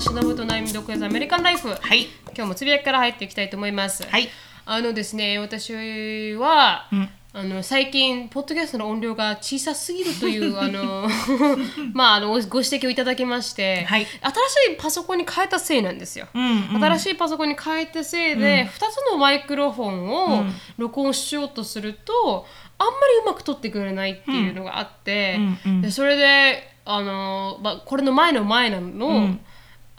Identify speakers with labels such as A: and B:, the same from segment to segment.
A: したしのぶとなゆみ読やアメリカンライフ。
B: はい。
A: 今日もつぶやきから入っていきたいと思います。
B: はい。
A: あのですね、私は、
B: ん
A: あの最近、ポッドキャストの音量が小さすぎるという、あの、まあ、あの、ご指摘をいただきまして、
B: はい
A: 新しいパソコンに変えたせいなんですよ。
B: うん、うん。
A: 新しいパソコンに変えたせいで、2つのマイクロフォンを録音しようとすると、あんまりうまく撮ってくれないっていうのがあって、
B: うんうん
A: でそれであの、まあ、これの前の前の、
B: ん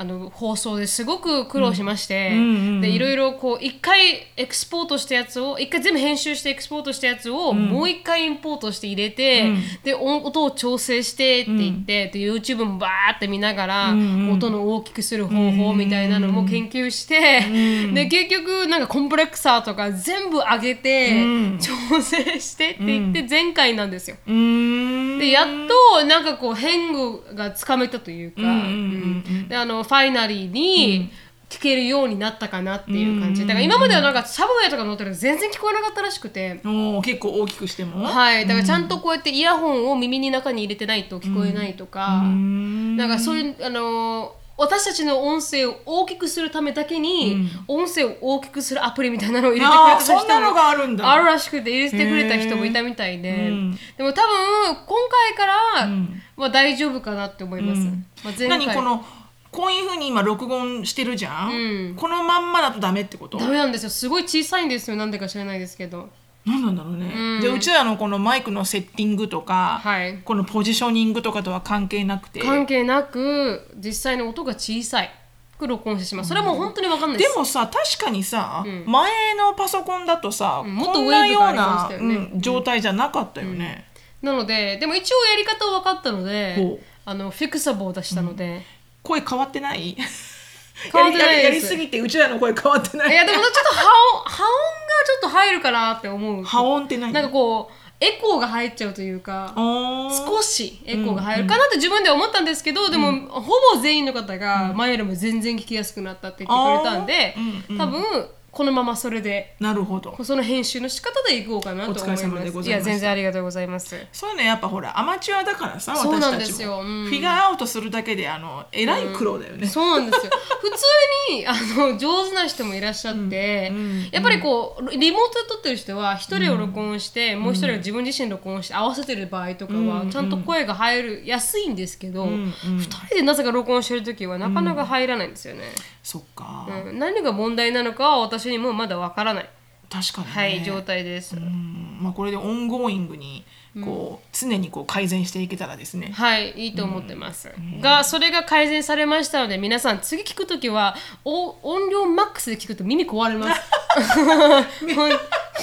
A: あの放送ですごく苦労しまして、
B: うんうんうん
A: でいろいろこう一回エクスポートしたやつを一回全部編集してエクスポートしたやつをもう一回インポートして入れて、
B: うん。
A: で音音を調整してって言って、で YouTube もバーって見ながら、
B: うんうん
A: 音の大きくする方法みたいなのも研究して、で結局なんかコンプレックサーとか全部上げて、
B: うん。
A: 調整してって言って前回なんですよ。
B: うーん。
A: でやっとなんかこう変具がつかめたというか、
B: うんうんうん。
A: うん。であのファイナリーに聞けるようになったかなっていう感じ、だから今まではなんかサブウェイとか乗ってると全然聞こえなかったらしくて。
B: 結構大きくしても。
A: はい、だからちゃんとこうやってイヤホンを耳に中に入れてないと聞こえないとか、
B: ん。
A: なんかそういうあのー私たちの音声を大きくするためだけに、音声を大きくするアプリみたいなのを入れてくれた人も
B: そんなのがあるんだ。
A: あるらしくて入れてくれた人もいたみたいで、
B: うん
A: でも多分今回から
B: ん。
A: は大丈夫かなって思います、
B: うん。
A: まあ、前回。
B: 何このこういうふうに今録音してるじゃん、
A: うん。
B: このまんまだとダメってこと？
A: ダメなんですよ。すごい小さいんですよ。なんでか知らないですけど。
B: 何なんだろうね、
A: うん。
B: でうちらのこのマイクのセッティングとか、
A: はい。
B: このポジショニングとかとは関係なくて。
A: 関係なく実際の音が小さい。く録音してしまうそれはもう本当に分かんないで
B: ですもさ確かにさ、
A: ん。
B: 前のパソコンだとさ、
A: んもっと
B: こんなよう
A: ウェーブがありまし
B: な
A: たよね。
B: うん状態じゃなかったよね、
A: なのででも一応やり方は分かったので
B: ほう。
A: あのフィクサボを出したので、
B: 声変わってない？
A: 変わってない
B: やりすぎてうちらの声変わってない。
A: いやでもちょっと波音波音がちょっと入るかなって思う。
B: 波音って何？
A: なんかこうエコーが入っちゃうというか少しエコーが入るかなって自分では思ったんですけど、でもほぼ全員の方が前よりも全然聞きやすくなったって言ってくれたんで、
B: あー。うんうん。
A: 多分このままそれで
B: なるほど。
A: その編集の仕方でいこうかなと思います。
B: お疲れ様でございました
A: いや全然ありがとうございます。
B: そういうのやっぱほらアマチュアだからさ
A: そうなんですよ。うん。
B: フィギュアアウトするだけであのえらい苦労だよね、
A: そうなんですよ。普通にあの上手な人もいらっしゃって、
B: うん
A: やっぱりこうリモートで撮ってる人は一人を録音して、もう一人が自分自身録音して合わせてる場合とかは、ちゃんと声が入るやすいんですけど、二
B: んうん。
A: 人でなぜか録音してる時はなかなか入らないんですよね、
B: そっか、
A: うん。何が問題なのかは私にもまだわからない、
B: 確かにね、
A: はい状態です、
B: うん。まあ、これで ongoing にこう、常にこう改善していけたらですね。
A: はい、いいと思ってます。が、それが改善されましたので、皆さん、次聞くときは、お音量マックスで聞くと耳壊れます。ほん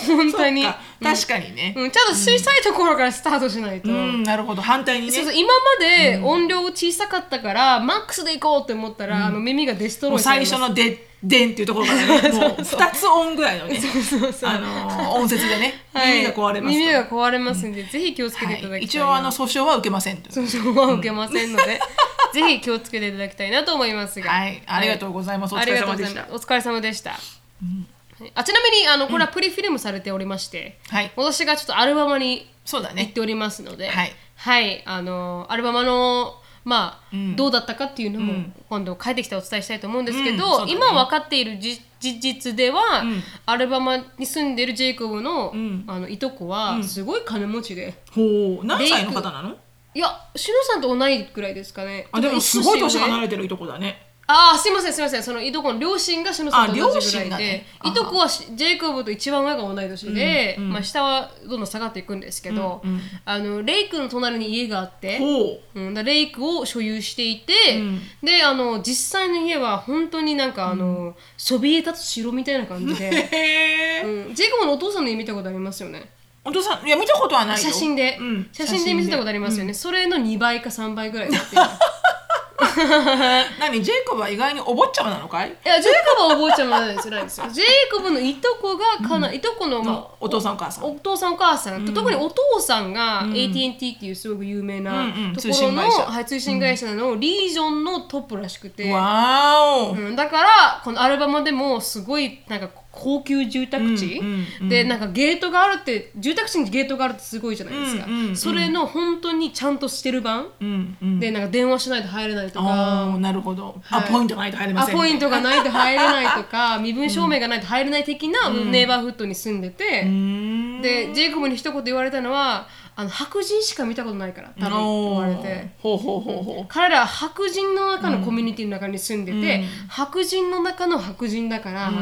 A: 本当に。
B: そっか。確かにね。
A: うん、ちゃんと小さいところからスタートしないと。
B: うん、なるほど。反対にね。
A: そうそう。今まで音量小さかったから、マックスでいこうって思ったら、あの耳が
B: もう
A: destroy されます。
B: 最初ので「でん」っていうところからねもう 2つ音ぐらいのねあのー音節でね、
A: はい。
B: 耳が壊れますと。
A: 耳が壊れますんで、ぜひ気をつけていただきたいな、
B: はい、一応あの訴訟は受けませんと
A: 訴訟は受けませんので、ぜひ気をつけていただきたいなと思いますが。
B: はい。ありがとうございます、お疲れ様でした。
A: お疲れ様でした。はいあちなみにあのこれはプリフィルムされておりまして、
B: はい。
A: 私がちょっとアルバマに
B: そうだね。
A: 行っておりますので、
B: はい。
A: はい。あのアルバマのまあ、
B: ん。
A: どうだったかっていうのも、
B: うん。
A: 今度帰ってきてお伝えしたいと思うんですけど、
B: うんね。
A: 今分かっているじ事実では、
B: ん。
A: アルバマに住んでるジェイコブの,、
B: ん。
A: あのいとこはすごい金持ちで、
B: ほう。何歳の方なの？
A: いやしのさんと同いくらいですかね。
B: あでもすごい年
A: が
B: 離れてるいとこだね
A: ああすいませんすいません。そのいとこの両親がしのさんと同じぐらいで、
B: がね。
A: いとこはしジェイコブと一番上が同い年で、
B: うんうん。
A: まあ、下はどんどん下がっていくんですけど、
B: うんうん。
A: あのレイクの隣に家があって、
B: ほ
A: う。ん、だレイクを所有していて、
B: うん。
A: であの実際の家は本当になんかあの、そびえ立つ城みたいな感じ
B: う
A: で、うん、ジェイコブのお父さんの家見たことありますよね？
B: お父さんいや見たことはないよ。
A: 写真で、
B: うん。
A: 写真で見せたことありますよね、それの2倍か3倍ぐらいだって
B: 何ジェイコブは意外にお坊ちゃまなのかい？
A: いやジェイコブはお坊ちゃまなんですよ。ないですよジェイコブのいとこがかな、いとこの、まあ、
B: お父さんお母さん。
A: お父さんお母さん、と特にお父さんが AT&T っていうすごく有名な
B: うんうん
A: ところの、
B: 通信会社。
A: はい、通信会社のリージョンのトップらしくて、
B: わーお、
A: うん、だからこのアルバムでもすごいなんか高級住宅地、
B: うんうんうん
A: でなんかゲートがあるって住宅地にゲートがあるってすごいじゃないですか、
B: うんうんうん。
A: それの本当にちゃんとしてる版、
B: うんうん。
A: でなんか電話しないと入れないと
B: あ
A: か。
B: あなるほど、
A: はい。
B: あポイントがないと入れません。
A: アポイントがないと入れないとか 身分証明がないと入れない的なネイバーフッドに住んでて、でジェイコブに一言言われたのはあの白人しか見たことないから多分言われて。
B: ほうほうほうほう。
A: 彼らは白人の中のコミュニティの中に住んでて、白人の中の白人だから、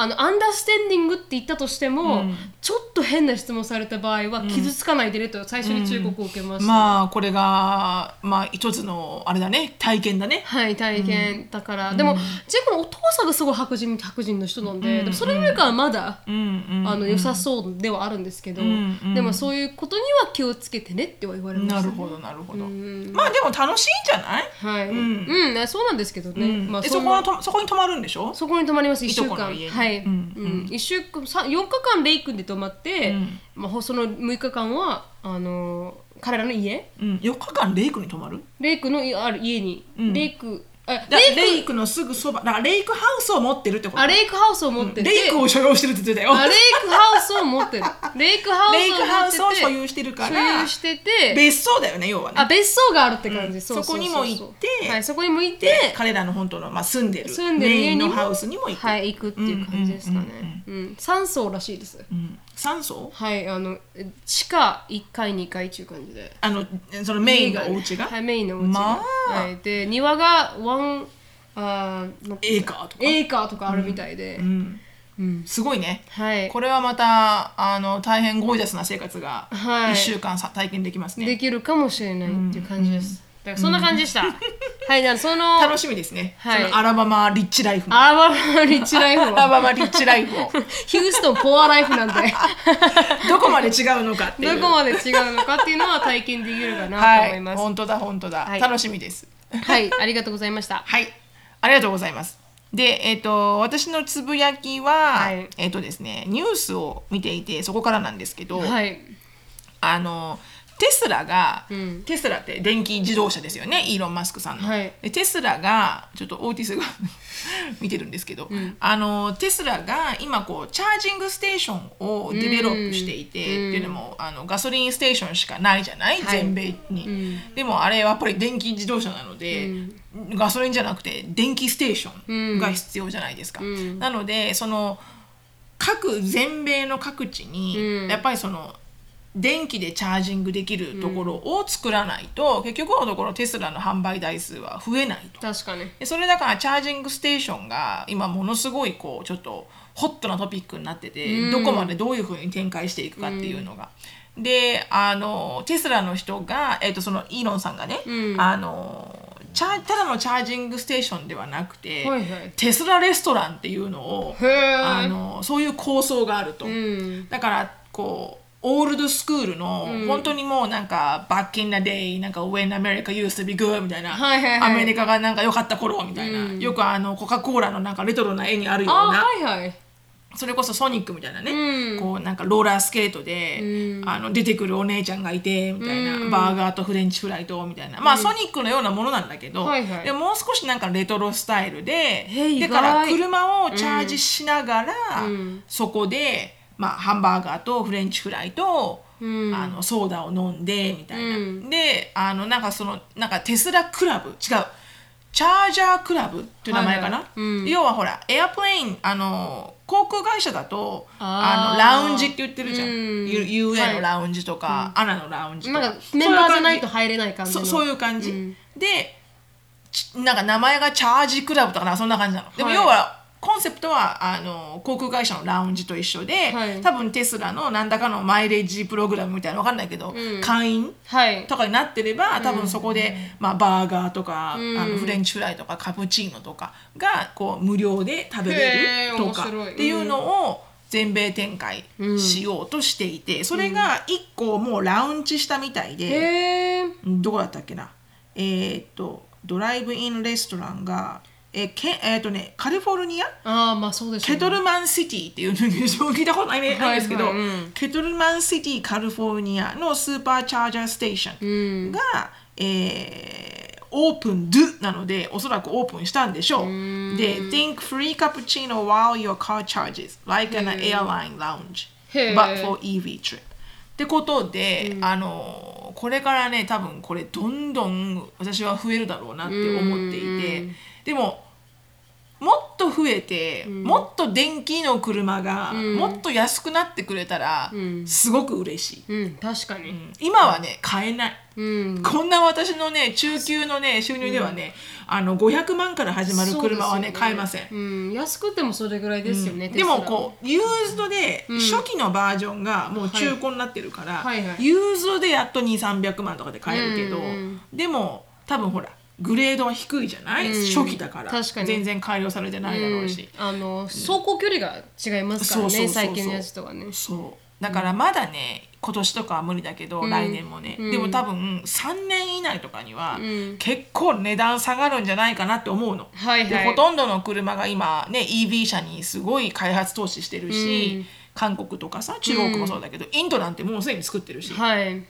A: あのアンダーステンディングって言ったとしても、ちょっと変な質問された場合は傷つかないでねと最初に忠告を受けました、
B: まあこれがまあ一つのあれだね。体験だね。
A: はい体験。だから、でもジェイコのお父さんがすごい白人白人の人なんで,、でもそれよりかはまだ、
B: うん。うん。
A: あの良さそうではあるんですけど、
B: ん。うん。
A: でもそういうことには気をつけてねっては言われました
B: なるほどなるほど。まあでも楽しいんじゃない？
A: はい、うん、ねそうなんですけどね、まあ
B: で
A: そ
B: このとそこに泊まるんでしょ？
A: そこに泊まります。1週間。
B: いとこの家に
A: はい、
B: う
A: うん。ん。一週間さ4日間レイクで泊まって、まあ、ほその6日間はあの彼らの家。
B: うん。4日間レイクに泊まる？
A: レイクのいある家に、レイクレイク
B: のすぐそばだからレイクハウスを持ってるってこと。
A: あレイクハウスを持ってて、
B: レイクを所有してるって言ってたよ。
A: あレイクハウスを持ってる。レイクハウスを
B: 所有してるから
A: 所有してて
B: 別荘だよね要はね。
A: あ別荘があるって感じ、
B: うん。
A: そ
B: こにも行って
A: はい、そこにも行って
B: で彼らの本当の、まあ、住んでる
A: 住んでる
B: メ
A: 家
B: のハウスにも行く、
A: はい行くっていう感じですかね、うん3層らしいです。
B: うん、3層？
A: はいあの地下1階2階っていう感じで。
B: あのそのメインのお家が、
A: はいメインのお家が、
B: まあ。
A: はい、で庭がワンあ
B: エーカーとか、
A: エーカーとかあるみたいで、
B: うん。
A: うん。
B: すごいね。
A: はい。
B: これはまたあの大変ゴージャスな生活が
A: はい。
B: 1週間さ体験できますね、
A: できるかもしれないっていう感じです、だからそんな感じでした、はいじゃあその
B: 楽しみですね、
A: はい。
B: そのアラバマリッチライフも
A: アラバマリッチライフ
B: アラ
A: を
B: バマリッチライフを。
A: ヒューストンポアライフなんで
B: どこまで違うのかっていう。
A: どこまで違うのかっていうのは体験できるかなと
B: はい
A: 思います。
B: 本当だ本当だ、
A: はい。
B: 楽しみです。
A: はい、ありがとうございました。
B: はい、ありがとうございます。で、えっ、と、私のつぶやきは、
A: はい。
B: えっ、とですね、ニュースを見ていて、そこからなんですけど、
A: はい。
B: あの、テスラが、
A: ん。
B: テスラって電気自動車ですよね、イーロン・マスクさんの。
A: はい。
B: でテスラが、ちょっとオーティスが 見てるんですけど、あの、テスラが今こう、チャージングステーションをデベロップしていて、っていうのも、あのガソリンステーションしかないじゃない、
A: はい。
B: 全米に。でもあれはやっぱり電気自動車なので、ガソリンじゃなくて電気ステーションが必要じゃないですか。なのでその各全米の各地に、やっぱりその電気でチャージングできるところを作らないと、結局のところテスラの販売台数は増えないと。
A: 確かに。
B: でそれだからチャージングステーションが今ものすごいこうちょっとホットなトピックになってて、どこまでどういうふうに展開していくかっていうのが。であのテスラの人が、えっとそのイーロンさんがね、あのチャーただのチャージングステーションではなくて、
A: はいはい。
B: テスラレストランっていうのをあのそういう構想があると。
A: うん。
B: だからこうオールドスクールの、本当にもうなんか Back in the day なんか When America used to be good みたいな、
A: はいはいはい。
B: アメリカがなんか良かった頃みたいな、よくあのコカ・コーラのなんかレトロな絵にあるよう
A: あ
B: な
A: はいはい。
B: それこそソニックみたいなね、
A: うん。
B: こうなんかローラースケートで、あの出てくるお姉ちゃんがいてみたいな、バーガーとフレンチフライとみたいな、まあソニックのようなものなんだけど、
A: はいはい。
B: でももう少しなんかレトロスタイルで
A: へえ意外
B: だから車をチャージしながら、
A: ん。
B: そこで、まあ、ハンバーガーとフレンチフライと、
A: うん。
B: あのソーダを飲んでみたいな、
A: うん。
B: であのなんかそのなんかテスラクラブ違う。チャージャークラブっていう名前かな、
A: はい
B: 要はほらエアプレインあの航空会社だと
A: あ
B: のラウンジって言ってるじゃん、
A: うん。
B: UA のラウンジとか、アナのラウンジとか。
A: なんかメンバーじゃないと入れない感じの。
B: そそういう感じ、
A: うん。
B: でちなんか名前がチャージクラブとかなそんな感じなの。でも
A: はい。
B: 要はコンセプトはあの航空会社のラウンジと一緒で、
A: はい。
B: 多分テスラの何らかのマイレージプログラムみたいなの分かんないけど、会員
A: はい
B: とかになってれば多分そこで、まあ、バーガーとか、あのフレンチフライとかカプチーノとかがこう無料で食べれるとかっていうのを全米展開しようとしていて、それが1個もうラウンチしたみたいで、どこだったっけな？えーっとドライブインレストランがえーけえーっとねカリフォルニア？
A: ああまあそうです
B: ケトルマンシティっていうの聞いたことないねないんですけど、
A: はいはいうん。
B: ケトルマンシティカリフォルニアのスーパーチャージャーステーションが、えーオープン do なのでおそらくオープンしたんでしょう。で think free cappuccino while your car charges like an airline lounge
A: へー。
B: but for EV trip. ってことで、あのこれからね多分これどんどん私は増えるだろうなって思っていてでももっと増えて、もっと電気の車がもっと安くなってくれたら、すごく嬉しい、
A: うん確かに。
B: 今はね買えない、
A: うん。
B: こんな私のね中級のね収入ではね、あの500万から始まる車はね
A: そうですよ
B: 買えません、
A: うん。安くてもそれぐらいですよね、
B: でもこうユーズドで初期のバージョンがもう中古になってるから、
A: はいはい。
B: ユーズドでやっと2300万とかで買えるけど、
A: うん。
B: でも多分ほらグレードは低いじゃない、
A: うん。
B: 初期だから。
A: 確かに。
B: 全然改良されてないだろうし、
A: うん。あの走行距離が違いますからね
B: そうそうそうそう。
A: 最近のやつとかね。
B: そう。だからまだね今年とかは無理だけど、来年もね、でも多分3年以内とかには、
A: ん。
B: 結構値段下がるんじゃないかなって思うの。
A: はいはい。
B: でほとんどの車が今ね EV 車にすごい開発投資してるし、韓国とかさ中国もそうだけど、インドなんてもうすでに作ってるし、
A: はい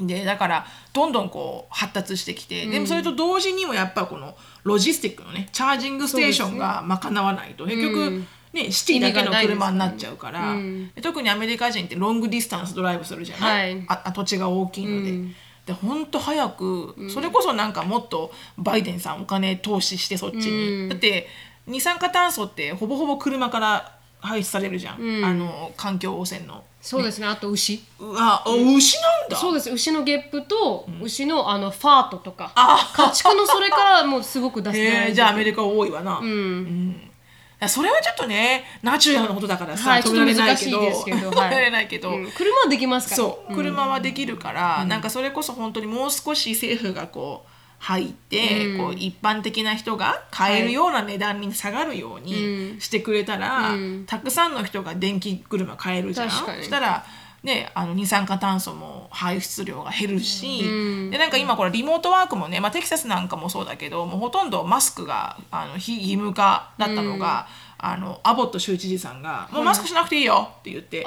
B: でだからどんどんこう発達してきて、でもそれと同時にもやっぱこのロジスティックのねチャージングステーションが賄わないと、結局、ね、シティだけの車になっちゃうから、で特にアメリカ人ってロングディスタンスドライブするじゃない、
A: はい。
B: ああ土地が大きいので。で本当早く、それこそなんかもっとバイデンさんお金投資してそっちに、だって二酸化炭素ってほぼほぼ車から排出されるじゃん、あの環境汚染の
A: そうですね。あと牛。
B: うわあ牛なんだ。
A: そうです。牛のゲップと牛のあのファートとか。家畜のそれからもうすごく出して
B: えー、じゃあアメリカ多いわな、うん。いやそれはちょっとねナチュラルなことだからさ、
A: はい
B: 止められないけど。止められないけど、
A: うん。車はできますから。
B: そう。車はできるから、なんかそれこそ本当にもう少し政府がこう入って、こう一般的な人が買えるような値段に下がるようにしてくれたら、たくさんの人が電気車買えるじゃん。そしたらね、あの二酸化炭素も排出量が減るし、でなんか今これリモートワークもね、まあ、テキサスなんかもそうだけどもうほとんどマスクがあの非義務化だったのが、あのアボット州知事さんが「もうマスクしなくていいよ」って言って、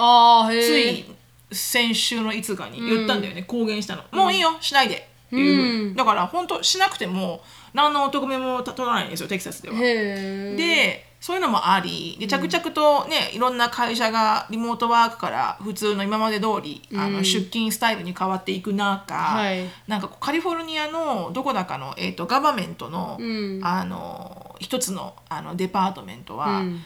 B: つい先週の5日に言ったんだよね、公言したの、もういいよしないでっていう、だから本当しなくても何のお得めも取らないんですよテキサスでは。でそういうのもあり。で着々とねいろんな会社がリモートワークから普通の今まで通り、あの出勤スタイルに変わっていく中、
A: はい。
B: なんかカリフォルニアのどこだかの、えー、とガバメントの,、
A: ん。
B: あの一つのあのデパートメントは、
A: うん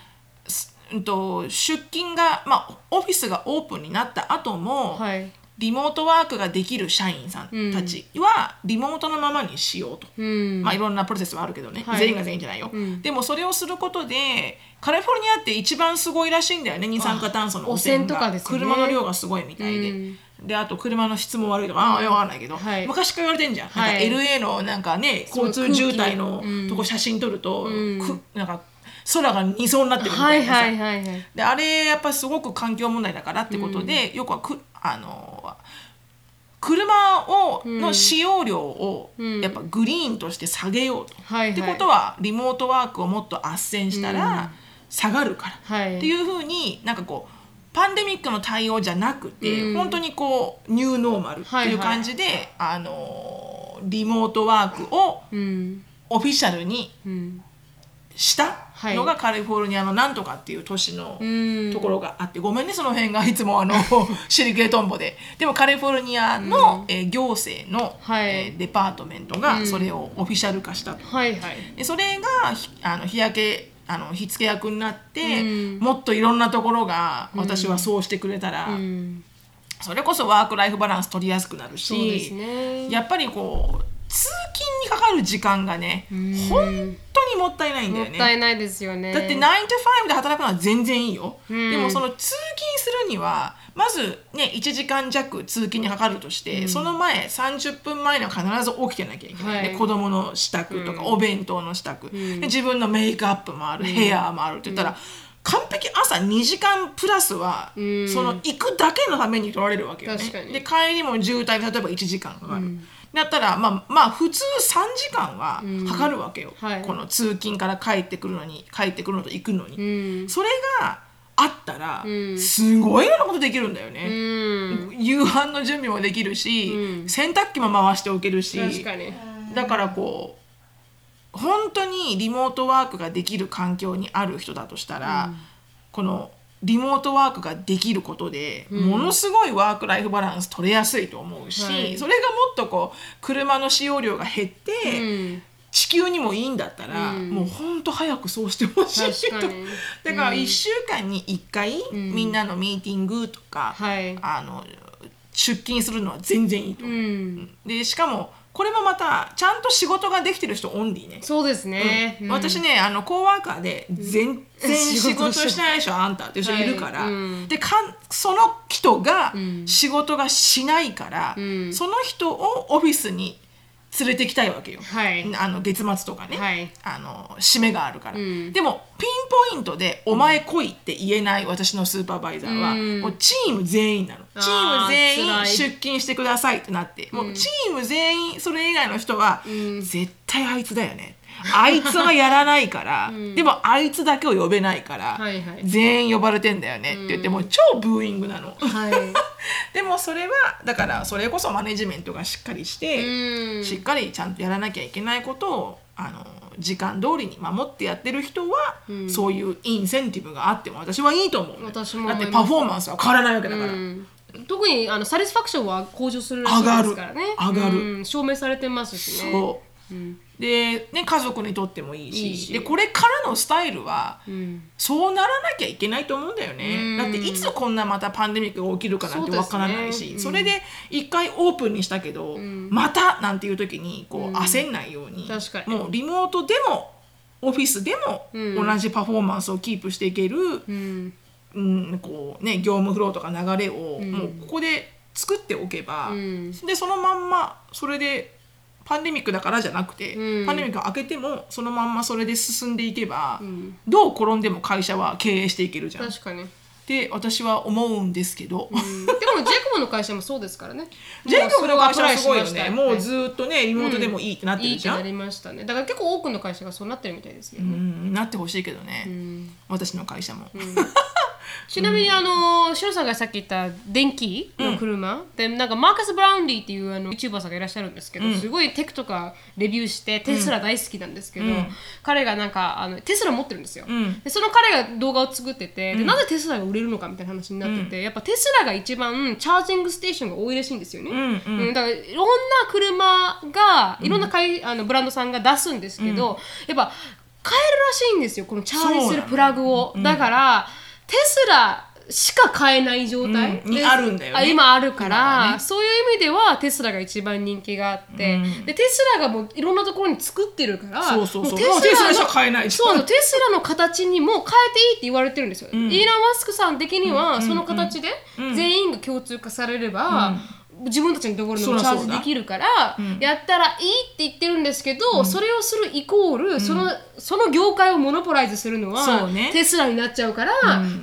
B: と出勤が、まあ、オフィスがオープンになった後も、
A: はい
B: リモートワークができる社員さんたちはリモートのままにしようと。
A: うん。
B: まあ、いろんなプロセスはあるけどね、
A: はい。
B: 全員が全員じゃないよ、でもそれをすることでカリフォルニアって一番すごいらしいんだよね。二酸化炭素の汚染
A: と
B: が、
A: かですよね。
B: 車の量がすごいみたいで、
A: うん。
B: であと車の質も悪いとかああ分かんないけど、
A: はい。
B: 昔から言われてんじゃん,、
A: はい
B: なんか LA のなんかね交通渋滞の。とこ写真撮ると、くなんか空が二層になってるみた
A: はいい
B: なさ、
A: はいはいはい
B: であれやっぱすごく環境問題だからってことで、よくはくあの車を、の使用量をやっぱグリーンとして下げようと。
A: はいはい。
B: ってことはリモートワークをもっと斡旋したら下がるから、
A: はい。
B: っていうふうになんかこうパンデミックの対応じゃなくて、本当にこうニューノーマルっていう感じで、あのリモートワークを
A: うん。
B: オフィシャルに
A: うん。
B: したのがカリフォルニアのなんとかっていう都市のところがあって、ごめんねその辺がいつもあの シリケートンボで。でもカリフォルニアの、えー行政の、
A: はい。
B: えーデパートメントがそれをオフィシャル化したと。
A: はいはい。
B: でそれがひあの日焼けあの火付け役になって、もっといろんなところが私はそうしてくれたら、
A: うん。
B: それこそワーク・ライフ・バランス取りやすくなるし、
A: そうですね。
B: やっぱりこう通勤にかかる時間がね、本当にもったいないんだ
A: も
B: よね。
A: ったいないですよね。
B: だって9 to 5で働くのは全然いいよ、でもその通勤するにはまずね1時間弱通勤にかかるとして、その前30分前には必ず起きてなきゃいけない、
A: はい。
B: で子供の支度とか、お弁当の支度、で自分のメイクアップもある、ヘアもあるって言ったら、完璧朝2時間プラスは、その行くだけのために取られるわけよね。で帰りも渋滞で例えば1時間かかる、だったらまあまあ普通3時間はかかるわけよ、
A: はい。
B: この通勤から帰ってくるのに帰ってくるのと行くのに、
A: うん。
B: それがあったら、すごいようなことできるんだよ
A: う
B: ね、
A: ん。
B: 夕飯の準備もできるし、洗濯機も回しておけるし。だからこう本当にリモートワークができる環境にある人だとしたら、このリモートワークができることで、ものすごいワーク・ライフ・バランス取れやすいと思うし、
A: はい。
B: それがもっとこう車の使用量が減って、
A: うん。
B: 地球にもいいんだったら、
A: うん。
B: もうほんと早くそうしてほしいと。だから
A: うん。
B: 1週間に1回、
A: ん。
B: みんなのミーティングとか、
A: はい。
B: あの出勤するのは全然いいと
A: う、ん。
B: でしかもこれもまたちゃんと仕事ができてる人オンリーね。
A: そうですね、うん。
B: 私ねあのコーワーカーで全然仕事してないでしょあんたっていう人いるから、
A: はい。うん。
B: でかんその人が
A: ん。
B: 仕事がしないから、
A: ん。
B: その人をオフィスに連れてきたいわけよ、
A: はい。
B: あの月末とかね、
A: はい。
B: あの締めがあるから、
A: ん。
B: でもピンポイントで「お前来い」って言えない私のスーパーバイザーは、
A: うん。
B: もうチーム全員なの。チーム全員出勤してくださいってなって、もうチーム全員それ以外の人は、
A: ん。
B: 絶対あいつだよね あいつはやらないから、でもあいつだけを呼べないから、
A: はいはい。
B: 全員呼ばれてんだよねって言って、もう超ブーイングなの。
A: はい。
B: でもそれはだからそれこそマネジメントがしっかりして、
A: うん。
B: しっかりちゃんとやらなきゃいけないことをあの時間通りに守ってやってる人は、そういうインセンティブがあっても私はいいと思う、
A: 私も
B: だってパフォーマンスは変わらないわけだから、
A: うん。特にあのサティスファクションは向上するらしいですからね。
B: 上がる。上がる。
A: うん。証明されてますしね。
B: そう、
A: うん
B: で、ね、家族にとってもいいしでこれからのスタイルは、
A: うん。
B: そうならなきゃいけないと思うんだよね、
A: うん。
B: だっていつこんなまたパンデミックが起きるかなんてわからないしそ,、
A: ねうん。
B: れで一回オープンにしたけど、またなんていう時にこう焦んないように、
A: 確かに。
B: もうリモートでもオフィスでも
A: うん。
B: 同じパフォーマンスをキープしていける、
A: うん。
B: うんこうね、業務フローとか流れを
A: ん。
B: もうここで作っておけば、
A: うん。
B: でそのまんまそれでパンデミックだからじゃなくて、
A: うん。
B: パンデミックが明けてもそのまんまそれで進んでいけば、
A: ん。
B: どう転んでも会社は経営していけるじゃん。
A: 確かに。
B: って私は思うんですけど、
A: うん。でもジェイコブの会社もそうですからね。
B: ジェイコブの会社はすごいよね。もうずっとね。リモートでもいいってなって
A: いい
B: るじゃん。
A: ってなりましたねだから結構多くの会社がそうなってるみたいですよ
B: う
A: ね、
B: ん、なってほしいけどね、
A: ん。
B: 私の会社も。
A: ちなみにあのシロさんがさっき言った電気の車、でなんかマーカス・ブラウンリーっていうあの YouTuber さんがいらっしゃるんですけど、すごいテクとかレビューしてテスラ大好きなんですけど、彼がなんかあのテスラ持ってるんですよ、
B: ん。
A: でその彼が動画を作ってて、でなぜテスラが売れるのかみたいな話になってて、やっぱテスラが一番チャージングステーションが多いらしいんですよね、
B: ん
A: うん。だからいろんな車がいろんなかい、あのブランドさんが出すんですけど、やっぱ買えるらしいんですよこのチャージするプラグを、だからテスラしか買えない状態、
B: うんあるんだよね。
A: あ今あるから、
B: ね。
A: そういう意味ではテスラが一番人気があって、でテスラがもういろんなところに作ってるから
B: テスラしか買えない。
A: そうテスラの形にも変えていいって言われてるんですよ、イーロン・マスクさん的にはその形で全員が共通化されれば、自分たちのところにもチャージできるからやったらいいって言ってるんですけど、それをするイコール、そのその業界をモノポライズするのは、テスラになっちゃうから、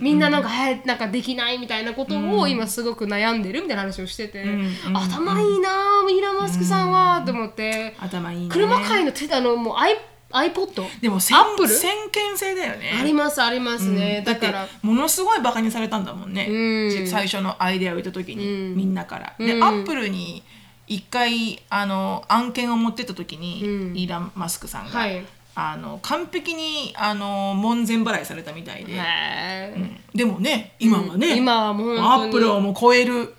A: みんななんか,、はいなんかできないみたいなことを今すごく悩んでるみたいな話をしてて、頭いいなあイーロン・マスクさんは、と思って。
B: 頭いいね。
A: 車界の手あのもう iPod
B: でも先
A: アップル
B: 先見性だよね。
A: ありますありますね、
B: だって
A: だから
B: ものすごいバカにされたんだもんね、
A: うん。
B: じ最初のアイデアを言った時に、みんなから。で、
A: うん。
B: アップルに一回あの案件を持ってった時に、
A: うん。
B: イーラン・マスクさんが、
A: はい。
B: あの完璧にあの門前払いされたみたいで、でもね今はね、
A: 今はもう
B: アップルをもう超える、
A: うん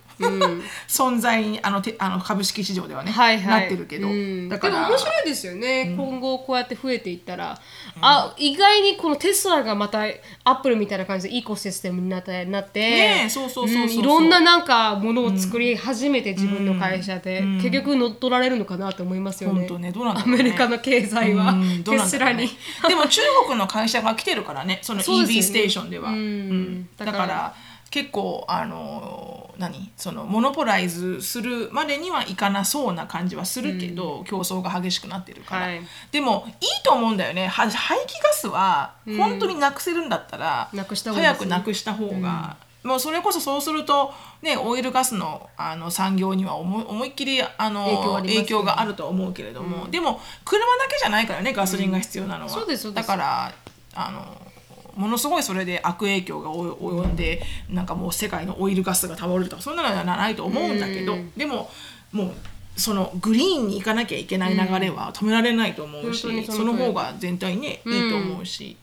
B: 存在にあのてあの株式市場ではね、
A: はいはい、
B: なってるけど、
A: うん。
B: だから。
A: でも面白いですよね、今後こうやって増えていったら、あ意外にこのテスラがまたアップルみたいな感じでイコシステムになってなって
B: ねえそうそうそう。
A: いろんななんかものを作り始めて自分の会社で、結局乗っ取られるのかなと思いますよね。
B: 本当ねどうなんだ
A: アメリカの経済は、テスラに。
B: でも中国の会社が来てるからねその EV ステーションでは、
A: うん。
B: うん。だ
A: から
B: 結構あの何そのモノポライズするまでにはいかなそうな感じはするけど、競争が激しくなってるから、
A: はい。
B: でもいいと思うんだよね。は排気ガスは本当になくせるんだったら、
A: なくした方がいいですね
B: 早くなくした方が、もうそれこそそうすると、ね、オイルガスのあの産業には思い思いっきりあの
A: 影響あね。
B: 影響があるとは思うけれども、でも車だけじゃないからねガソリンが必要なのは、だからあのものすごいそれで悪影響が及及んでなんかもう世界のオイルガスが倒れるとかそんなのはないと思うんだけど、でももうそのグリーンに行かなきゃいけない流れは止められないと思うし、
A: 本当にその
B: 方が全体ね、いいと思うし、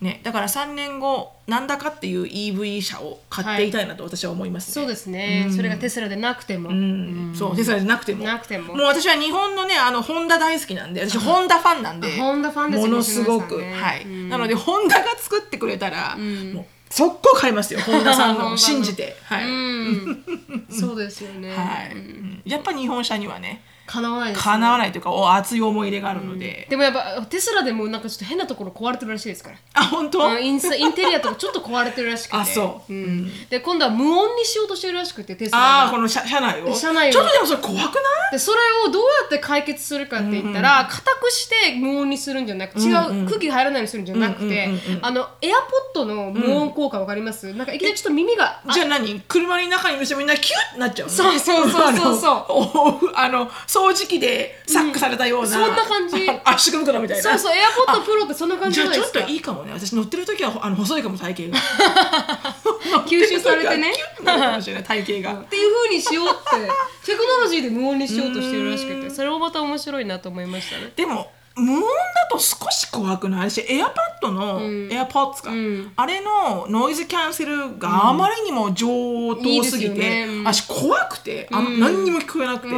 B: ね、だから3年後なんだかっていう EV 車を買っていたいなと私は思いますね。
A: そうですね、それがテスラでなくても、
B: うん。そうテスラじゃなくても。
A: なくても。
B: う私は日本のねあのホンダ大好きなんで私ホンダファンなんで。
A: ホンダファンですよ
B: ものすごく、
A: ね。
B: はい、
A: うん。
B: なのでホンダが作ってくれたら、もう速攻買いますよホンダさん
A: の。
B: の信じて。はい、
A: うん、そうですよね、
B: はい、
A: うん
B: うん。やっぱ日本車にはね
A: かなわないです、ね、
B: かなわないというかお熱い思い入れがあるので、
A: でもやっぱテスラでもなんかちょっと変なところ壊れてるらしいですから。
B: あ本当、
A: あインスインテリアとかちょっと壊れてるらしくて。
B: あそう。
A: うん。で今度は無音にしようとしてるらしくてテスラが。
B: ああこの車車内を？
A: 車内を。
B: ちょっとでもそれ怖くない？
A: でそれをどうやって解決するかって言ったら硬、くして無音にするんじゃなく違う、空気が入らないようにするんじゃなくて、あのエアポッドの無音効果わかります、なんかいきなりちょっと耳が
B: じゃあ何？車の中にいる人みんなキュッてなっちゃうの？
A: そうそうそうそうそう。
B: あのお あの掃除機でサックされたような、
A: そんな感じ。
B: 圧縮袋みたいな。
A: そうそうエアポッドプロってそんな感じ
B: じゃあちょっといいかもね。私乗ってる時はあの細いかも体型が。
A: 吸収されてね。
B: キュッてなるかもしれない体型が。
A: っていう風にしようって。テクノロジーで無音にしようとしてるらしくてそれもまた面白いなと思いましたね。
B: でも無音だと少し怖くない？しエアパッドの、エアポッツか、
A: ん。
B: あれのノイズキャンセルがあまりにも上等すぎ
A: いいですよ
B: て、
A: ね。うん。
B: 私怖くてあ、何にも聞こえなくて。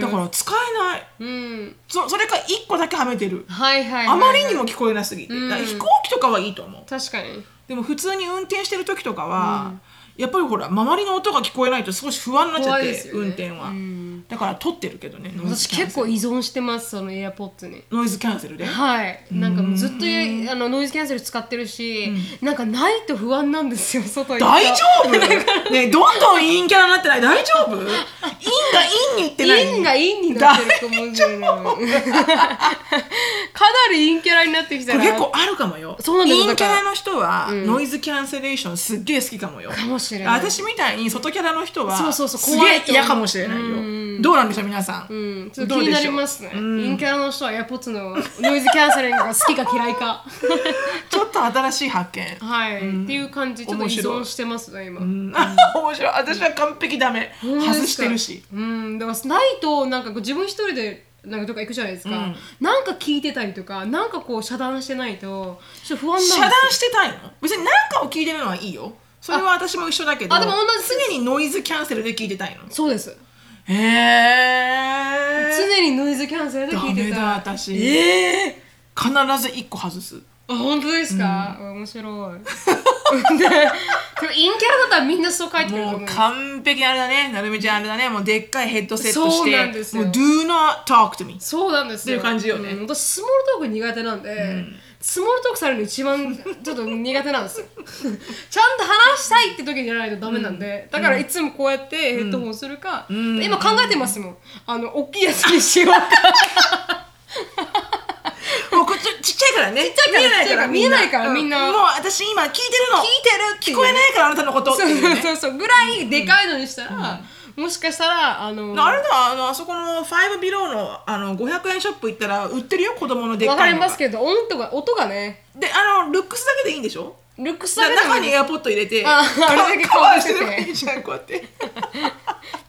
B: だから使えない。
A: うん。
B: そそれか1個だけはめてる。
A: はいはいはい、はい、
B: あまりにも聞こえなすぎて、飛行機とかはいいと思う。
A: 確かに。
B: でも普通に運転してる時とかは、やっぱりほら周りの音が聞こえないと少し不安になっちゃって、
A: ね。
B: 運転は、だから撮ってるけどね
A: 私結構依存してますそのエアポッツに。
B: ノイズキャンセルで？
A: はい。なんかずっとあのノイズキャンセル使ってるし、なんかないと不安なんですよ外に
B: 大丈夫？ねどんどん陰キャラになってない？大丈夫？陰が陰に言ってない？
A: 陰が陰になってると思うんだよねかなり陰キャラになってきたら
B: 結構あるかもよ。
A: そうなんです
B: 陰キャラ
A: だ
B: の人は、ノイズキャンセレーションすっげえ好きかもよ。
A: かもしれない。
B: 私みたいに外キャラの人は
A: そうそうそう怖い
B: 嫌かもしれないよどうなんでしょう皆さん、
A: うん、ちょっと気になりますね。陰キャラの人はエアポッツのノイズキャンセリングが好きか嫌いか。
B: ちょっと新しい発見。
A: はい、っていう感じ。ちょっと依存してますね今。
B: うん。面白い。私は完璧ダメ。外してるし。
A: うん。だからないとなんか自分一人でなんかどっか行くじゃないですか、なんか聞いてたりとかなんかこう遮断してないとちょっと不安なんです
B: 遮断してたいの？別に何かを聞いてるのはいいよ。それは私も一緒だけど。
A: あでも同じ
B: 常にノイズキャンセルで聞いてたいの？
A: そうです
B: へえ
A: 常にノイズキャンセルで
B: ダメ
A: 聞いてた。
B: だ私。
A: ええ
B: 必ず1個外す。
A: あ本当ですか、面白い。ででも陰キャラだったらみんなそう書いてくると
B: もう完璧あれだね。なるみちゃんあれだね。もうでっかいヘッドセットし
A: そう
B: て
A: なんですよ。
B: もう Do not talk to me
A: そうなんですよ。
B: っていう感じよね。
A: うん私スモールトーク苦手なんで、スモールトークされるの一番ちょっと苦手なんですよ。ちゃんと話したいって時にやらないとダメなんで、だからいつもこうやってヘッドホンするか、今考えてますもん。あの大きいやつにしようか。
B: もうこっちちっちゃいからね。ちっ
A: ちゃいから見えないからみんな。
B: もう私今聞いてるの。
A: 聞いてる
B: 聞こえないからあなたのこと。
A: そうそうそうぐらいでかいのにしたら、もしかしたらあの
B: あれだあのあそこの5ビローのあの500円ショップ行ったら売ってるよ子供のでっ
A: わか
B: かいのが。
A: りますけど音とか音がね。
B: であのルックスだけでいいんでしょ？
A: ルックス
B: だ
A: だけ
B: 中にエアポッド入れて
A: ああれだけ
B: カバー
A: 顔してて。
B: ればいいじゃんこうやって。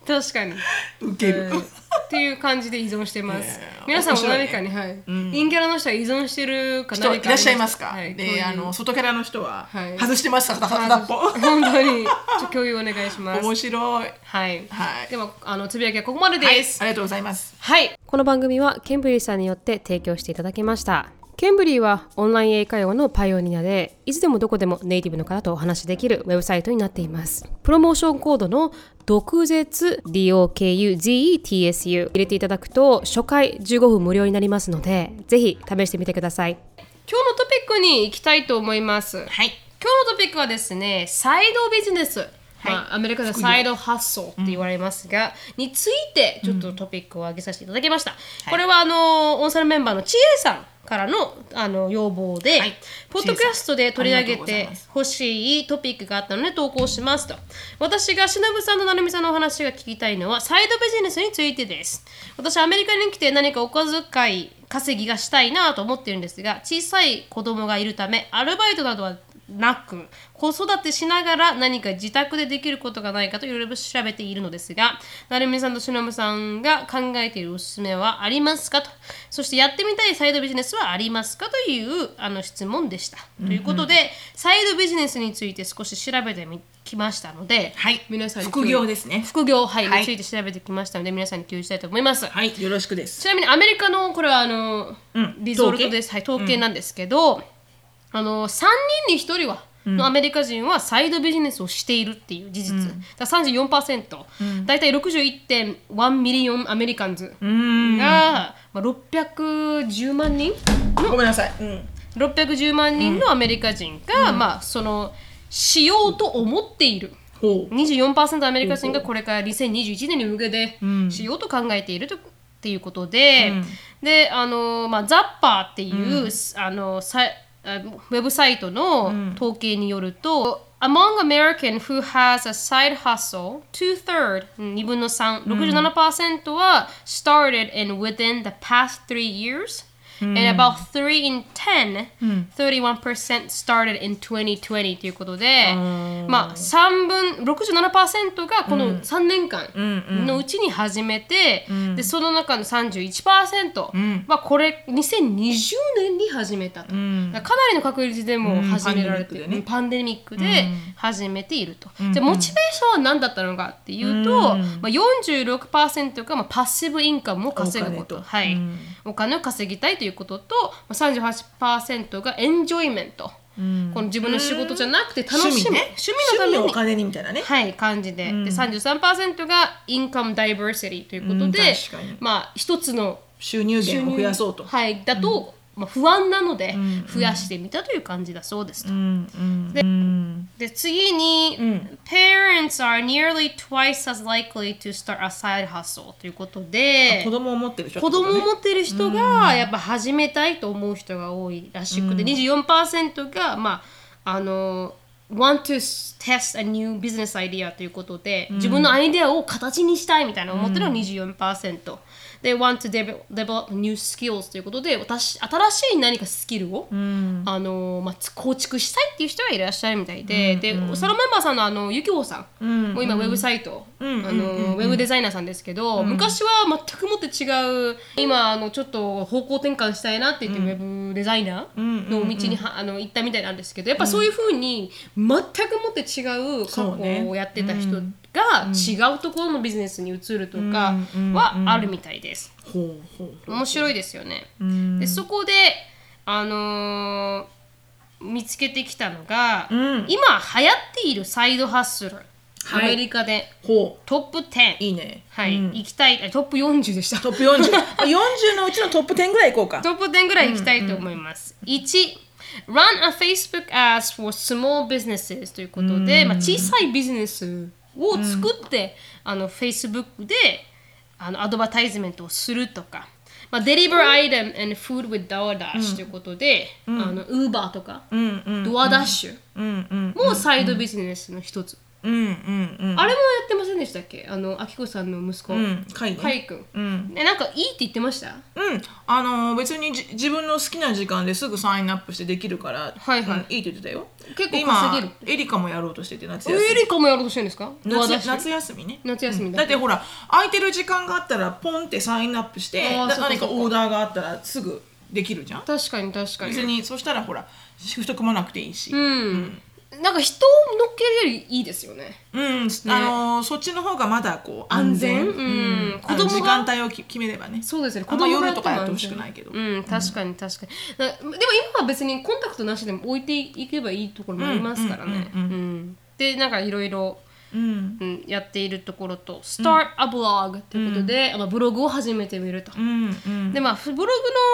A: 確かに。
B: ウケる、
A: うんっていう感じで依存してます。
B: えー
A: 皆さんも何かに、はい。陰キャラの人は依存してるか何から
B: っしゃいますか、
A: はい、
B: であの外キャラの人は
A: はい。
B: 外してます。か片
A: 本当に。共有お願いします。
B: 面白い。
A: はい、
B: はい。
A: ではあのつぶやきはここまで
B: はい。
A: です
B: ありがとうございます。
A: はい、この番組はケンブリーさんによって提供していただきましたケンブリーはオンライン英会話のパイオニアでいつでもどこでもネイティブの方とお話しできるウェブサイトになっています。プロモーションコードの毒舌 DOKUZETSU 入れていただくと初回15分無料になりますのでぜひ試してみてください。今日のトピックに行きたいと思います。
B: はい。
A: 今日のトピックはですね、サイドビジネス、まあ、アメリカでサイドハッソルって言われますが、についてちょっとトピックを挙げさせていただきました。これはあのオンサルメンバーのちえさんからのあの要望で、
B: はい
A: ポッドキャストで取り上げてほしいトピックがあったので投稿しますと。私がしのぶさんとなるみさんのお話が聞きたいのはサイドビジネスについてです。私アメリカに来て何かお小遣い稼ぎがしたいなと思ってるんですが小さい子供がいるためアルバイトなどはなく子育てしながら何か自宅でできることがないかといろいろ調べているのですがなるみさんとしのぶさんが考えているおすすめはありますかと。そしてやってみたいサイドビジネスはありますかというあの質問でした、ということでサイドビジネスについて少し調べてみきましたので、
B: はい。
A: 皆さんに
B: 副業ですね。
A: 副業、はい
B: はい。
A: について調べてきましたので皆さんに共有したいと思います、
B: はい。よろしくです。
A: ちなみにアメリカのこれはあの、
B: うん。
A: result です、はい、統計なんですけど、あの3人に1人は、のアメリカ人はサイドビジネスをしているっていう事実、だから34%、大体61.1 million Americans
B: うん。
A: が、まあ、610万人？
B: ごめんなさい、うん、
A: 610万人のアメリカ人が、まあそのしようと思っている。
B: ほう。
A: 24%アメリカ人がこれから2021年に向けてしようと考えていると。っていうことで、であの、まあ、ザッパーっていう、あのさあウェブサイトの統計によると、Among American who has a side hustle, two-third, 2分の3、67%は started in within the past three years, and about 3 in 10, 31% started in 2020ということで、まあ3分、67%がこの3年間のうちに始めて、でその中の31%はこれ2020年に始めたと。だかなりの確率でもう始められてる、
B: うん
A: パンデミックで始めていると。じゃあモチベーションは何だったのかっていうと、まあ、46%がまあパッシブインカムを稼ぐこと。はい。お金を稼ぎたいということと、まあ、38%がエンジョイメント。この自分の仕事じゃなくて楽しむ、
B: 趣味ね。
A: 趣味のために。
B: 趣味をお金にみたいなね。
A: はい、感じで,、で33%がインカムダイバーシティということで、
B: うん
A: まあ一つの
B: 収入源を増やそうと。
A: はい、だと、まあ、不安なので増やしてみたという感じだそうですと。
B: うんうん。うん。
A: で次に、Parents are nearly twice as likely to start a side hustle ということで
B: 子供を持ってる人って
A: 子供を持ってる人がやっぱ始めたいと思う人が多いらしくて、24%がまああの want to test a new business idea ということで、自分のアイデアを形にしたいみたいな思ってるのが24%。で want to develop develop new skills ということで私新しい何かスキルを、あのまあ、つ構築したいっていう人がいらっしゃるみたいで、でそのメンバーさんのあのゆきほさん、もう今ウェブサイト、あのウェブデザイナーさんですけど、昔は全くもって違う今あのちょっと方向転換したいなって言って、ウェブデザイナーの道には、あの行ったみたいなんですけどやっぱそういうふうに全くもって違う過去をやってた人が違うところのビジネスに移るとかはあるみたいです。面白いですよね。でそこで、あのー見つけてきたのが、今流行っているサイドハッスル、アメリカで。トップ10、
B: いいね。
A: はい。行きたい。あトップ40でした。
B: トップ4040 のうちのトップ10ぐらいいこうか。
A: トップ10ぐらい行きたいと思います。1 Run a Facebook ads for small businesses ということで、まあ、小さいビジネスを作って、あの Facebook であのアドバタイズメントをするとか、まあ、Deliver item and food with DoorDash ということで、あの Uber とか、
B: うんうん
A: ドアダッシュ
B: うんうん。
A: もサイドビジネスの一つ。
B: うんうんうん。
A: あれもやってませんでしたっけ？あの、あきこさんの息子、
B: うんかいね
A: かいくん。
B: うん。
A: ね、なんかいいって言ってました？
B: うん、あのー別にじ自分の好きな時間ですぐサインアップしてできるから、
A: はいはい。
B: うんいいって言ってたよ。
A: 結構稼げる。
B: エリカもやろうとしてて夏休み。
A: エリカもやろうとしてるんですか？
B: 夏夏休みね。
A: 夏休みだ
B: だってほら空いてる時間があったらポンってサインアップしてだ
A: あーそっかそっか。
B: 何かオーダーがあったらすぐできるじゃん。
A: 確かに確かに。
B: 別にそしたらほらシフト組まなくていいし。
A: うん、なんか人を乗っけるよりいいですよね。
B: うん、あのーそっちの方がまだこう安全？
A: うん。子供が？
B: 時間帯をき決めればね。
A: そうですね。
B: あんま夜とか
A: も
B: やってほしくないけど。
A: うん確かに確かに。だでも今は別にコンタクトなしでも置いていけばいいところもありますからね。でなんかいろいろ
B: うん。
A: うんやっているところと「Start a blog」ということで、あのブログを始めてみると、
B: うんうん。
A: でまあブログ